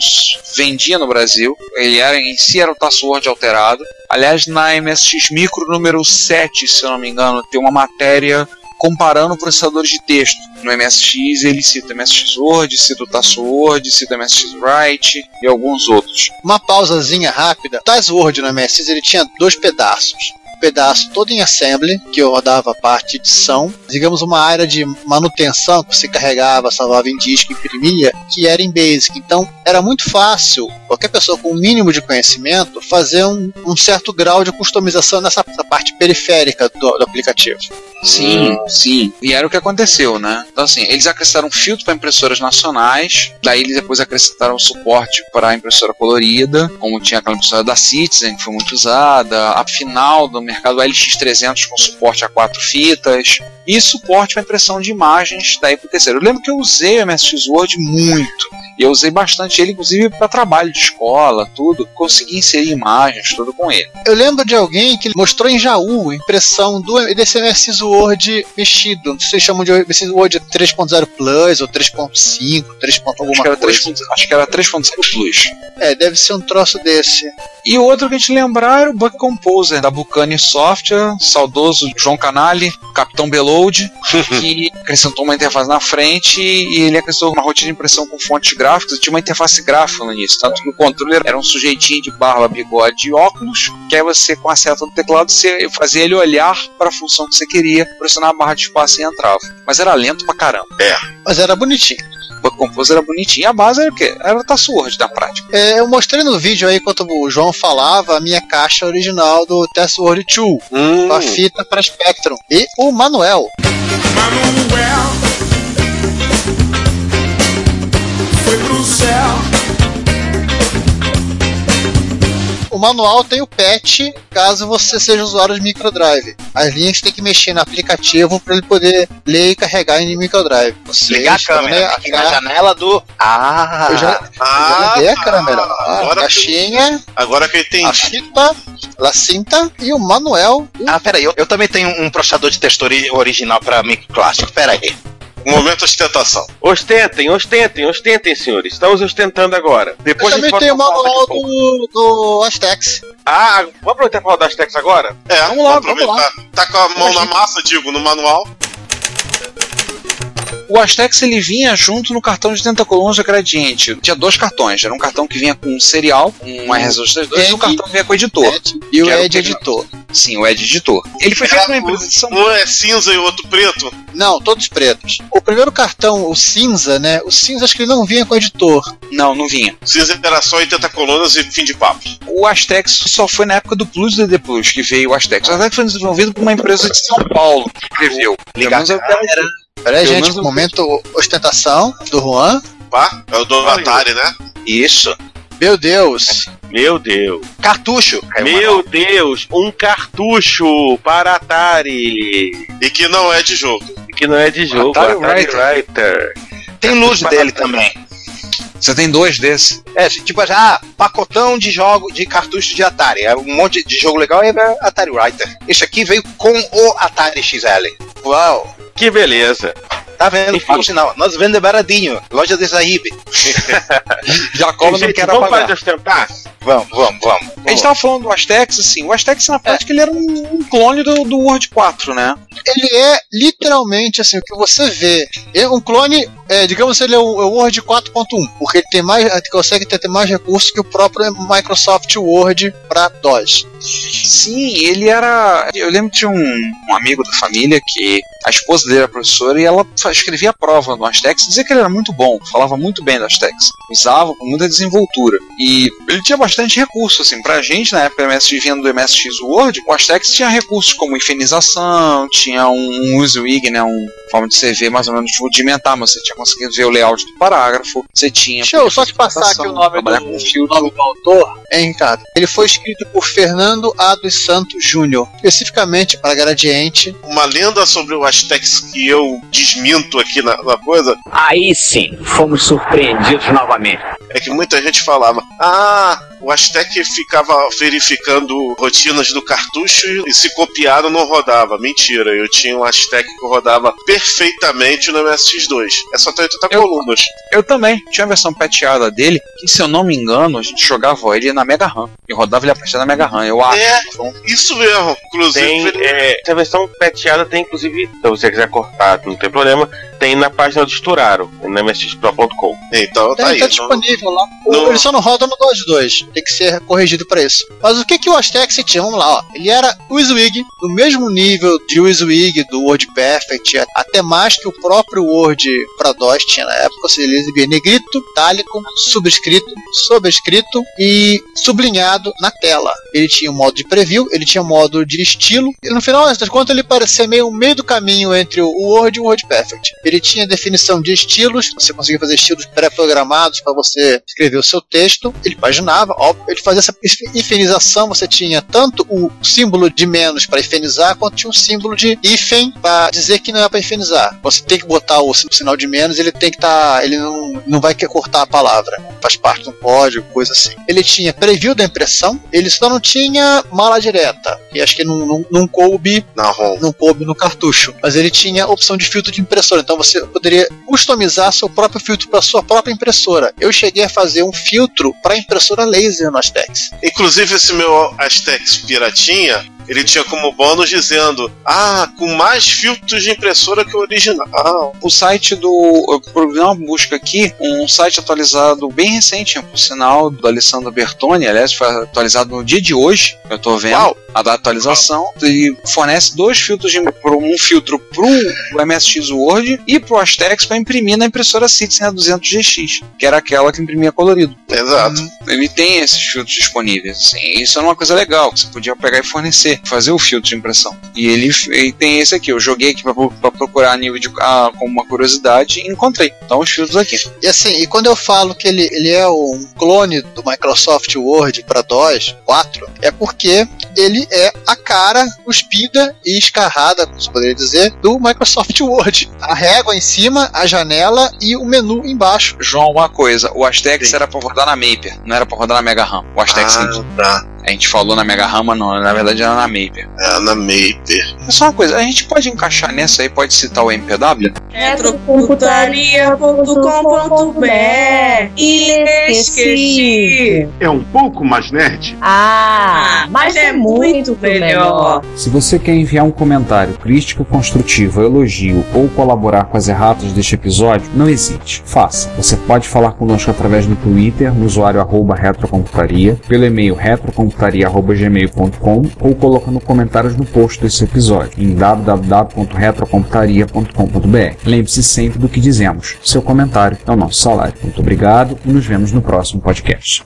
vendia no Brasil. Ele era, em si era o Tassword alterado. Aliás, na MSX Micro número 7, se não me engano, tem uma matéria comparando processadores de texto. No MSX ele cita o MSX Word, cita o Tassword, cita o MSX Write e alguns outros. Uma pausazinha rápida. Tassword no MSX ele tinha dois pedaços. Pedaço todo em assembly, que rodava a parte de edição, digamos uma área de manutenção que você carregava, salvava em disco, imprimia, que era em Basic. Então era muito fácil, qualquer pessoa com o um mínimo de conhecimento, fazer um, um, certo grau de customização nessa parte periférica do, do aplicativo. Sim, sim. E era o que aconteceu, né? Então, assim, eles acrescentaram filtro para impressoras nacionais, daí eles depois acrescentaram suporte para impressora colorida, como tinha aquela impressora da Citizen, que foi muito usada, a final do mercado LX300 com suporte a quatro fitas, e suporte para impressão de imagens da época terceira. Eu lembro que eu usei o MSX Word muito, e eu usei bastante ele, inclusive para trabalho de escola, tudo. Consegui inserir imagens, tudo com ele. Eu lembro de alguém que mostrou em Jaú a impressão do, desse MSX Word mexido. Não sei se vocês chamam de MSX Word 3.0 Plus ou 3.5, 3. alguma acho que era coisa. 3, acho que era 3.0 Plus. É, deve ser um troço desse. E o outro que a gente lembrar era o Bug Composer da Bucane Software, saudoso João Canali, Capitão Que acrescentou uma interface na frente e ele acrescentou uma rotina de impressão com fontes gráficas tinha uma interface gráfica nisso. Tanto que o controle era um sujeitinho de barba, bigode e óculos, que aí você, com a seta do teclado, você fazia ele olhar para a função que você queria, pressionar a barra de espaço e entrava. Mas era lento pra caramba. É. Mas era bonitinho. O Composer era bonitinho. A base era o quê? Era o Tassword da prática. É, eu mostrei no vídeo aí, enquanto o João falava, a minha caixa original do Tassword 2, Hum. a fita para Spectrum. E o Manuel. Manuel foi pro céu. O manual tem o patch caso você seja usuário de microdrive. As linhas tem que mexer no aplicativo para ele poder ler e carregar em microdrive. Você Ligar a câmera né, aqui na janela do. Ah! Eu já, Ah, eu já dei a câmera. Ah, agora a caixinha, Agora que eu entendi. a fita, a cinta e o manual. Ah, peraí, eu, eu também tenho um processador de texto ori- original pra micro clássico. Peraí. Um momento ostentação. Ostentem, ostentem, ostentem, senhores. Estamos ostentando agora. Eu Depois a gente também tenho o manual do, do Astex. Ah, vamos aproveitar pra falar das Tex agora? É, Vamos lá, aproveitar. vamos Tá com a mão na massa, digo, no manual. O Astex ele vinha junto no cartão de 80 colunas de gradiente. Tinha dois cartões. Era um cartão que vinha com um serial, um RS232, e um Ed. cartão que vinha com o editor. E o o Ed que- editor. Sim, o Ed Editor. Ele foi feito numa empresa de São Um é cinza e o outro preto. Não, todos pretos. O primeiro cartão, o cinza, né? O cinza acho que ele não vinha com editor. Não, não vinha. Cinza era só 80 colunas e fim de papo. O Astex só foi na época do Plus DD Plus que veio o Astex. O Astex foi desenvolvido por uma empresa de São Paulo que escreveu. Pelo Ligar menos é o que ela- Pera aí, Pelo gente, eu- momento ostentação do Juan. Pá? É o do Atari, né? Isso. Meu Deus. Meu Deus. Cartucho. Meu Deus, um cartucho para Atari. E que não é de jogo. Que não é de jogo, Atari Atari, Writer. Writer. Tem luz dele também. Você tem dois desses. É, tipo, já pacotão de jogo de cartucho de Atari. É um monte de jogo legal e é Atari Writer. Esse aqui veio com o Atari XL. Uau. Que beleza. Tá vendo? Enfim. Por sinal, nós vendemos baradinho. Loja de Zahibe. Jacob não quer vamos apagar. de ostentar? Vamos, vamos, vamos. A gente tava falando do Astex, assim, o Astex na prática ele era um, um clone do, do Word 4, né? Ele é literalmente assim, o que você vê. É um clone, é, digamos ele é o, é o Word 4.1, porque ele tem mais, ele consegue ter, ter mais recursos que o próprio Microsoft Word para DOS. Sim, ele era. Eu lembro que tinha um, um amigo da família que a esposa dele era professora e ela escrevia a prova no Astex, dizia que ele era muito bom, falava muito bem do Astex, usava com muita desenvoltura. E ele tinha bastante recurso, assim, pra gente, na época, MSX vindo do MSX Word, o Astex tinha recursos como infinização, tinha um, um WYSIWYG, né, um forma de você ver mais ou menos rudimentar, mas você tinha conseguido ver o layout do parágrafo, você tinha... Deixa eu só te passar aqui o nome do, com o nome do autor, hein, Ricardo? Ele foi escrito por Fernando A. dos Santos Júnior, especificamente para Gradiente. Uma lenda sobre o Aztecs que eu desminto aqui na, na coisa Aí sim, fomos surpreendidos novamente. é que muita gente falava: Ah, o Aztec ficava verificando rotinas do cartucho e se copiado não rodava. Mentira, eu tinha um Aztec que rodava perfeitamente no MSX2. É só tem 80 colunas. Eu também. Tinha a versão peteada dele, que se eu não me engano, a gente jogava ele na Mega RAM. E rodava ele a partir da Mega RAM, eu acho. É, isso mesmo. Inclusive, Tem, é, essa versão peteada tem, inclusive, se você quiser cortar, não tem problema, tem na página do Esturaro, na msxpro.com. Então Tá, tá disponível lá. O- Ele só não roda no DOS 2. Tem que ser corrigido Mas o que, que o Aztex tinha? Vamos lá, ó. Ele era o Zwig, no mesmo nível de Zwig, do Word Perfect, até mais que o próprio Word para DOS tinha na época. Ou seja, ele exibia negrito, itálico, subscrito, sobrescrito e sublinhado na tela. Ele tinha um modo de preview, ele tinha um modo de estilo, e no final das contas ele parecia meio meio do caminho entre o Word e o Word Perfect. Ele tinha definição de estilos, você conseguia fazer estilos pré-programados para você escrever o seu texto. Ele paginava, óbvio, ele fazia essa infinização, você tinha tanto o símbolo de menos para infernizar, quanto tinha um símbolo de hífen para dizer que não é para infernizar. Você tem que botar o sinal de menos, ele tem que estar, ele não, não vai querer cortar a palavra. Faz parte do código, coisa assim. Ele tinha preview da impressão, ele só não tinha mala direta. E acho que não, não, não coube na ROM. não coube no cartucho. Mas ele tinha opção de filtro de impressora, então você poderia customizar seu próprio filtro para sua própria impressora. Eu cheguei a fazer um filtro para impressora laser no Aztex. Inclusive, esse meu Aztex Piratinha, ele tinha como bônus dizendo: Ah, com mais filtros de impressora que o original. O site do. Eu procurei uma busca aqui, um site atualizado bem recente, por sinal, do Alessandro Bertoni, aliás, foi atualizado no dia de hoje, eu tô vendo Uau. a da atualização, e fornece dois filtros de um filtro pro MSX Word e pro Aztex para imprimir na impressora Citizen A200GX, que era aquela que imprimia colorido. Exato. Ele tem esses filtros disponíveis, assim, isso é uma coisa legal, que você podia pegar e fornecer, fazer o filtro de impressão. E ele, ele tem esse aqui, eu joguei aqui para procurar nível de ah, como uma curiosidade e encontrei. Então os filtros aqui. E assim, e quando eu falo que ele, ele é um clone do Microsoft Word para DOS 4, é porque ele é a cara cuspida e escarrada, como se poderia dizer, do Microsoft Word. A régua em cima, a janela e o menu embaixo. João, uma coisa, o Aztex era para rodar na Maper, não era para rodar na Mega RAM. O Aztex Ah, tá. a gente falou na Mega RAM, mas não, na verdade era na Maper. É, na Maper. É só uma coisa, a gente pode encaixar nessa aí, pode citar o MPW? Retrocomputaria.com.br Esqueci. É um pouco mais nerd? Ah, mas é muito melhor. Se você quer enviar um comentário, crítica construtiva, elogio ou colaborar com as erratas deste episódio, não hesite, faça. Você pode falar conosco através do Twitter, no usuário arroba retrocomputaria, pelo e-mail retrocomputaria.gmail.com ou colocando comentários no post desse episódio em www.retrocomputaria.com.br. Lembre-se sempre do que dizemos. Seu comentário é o nosso salário. Muito obrigado e nos vemos no próximo podcast.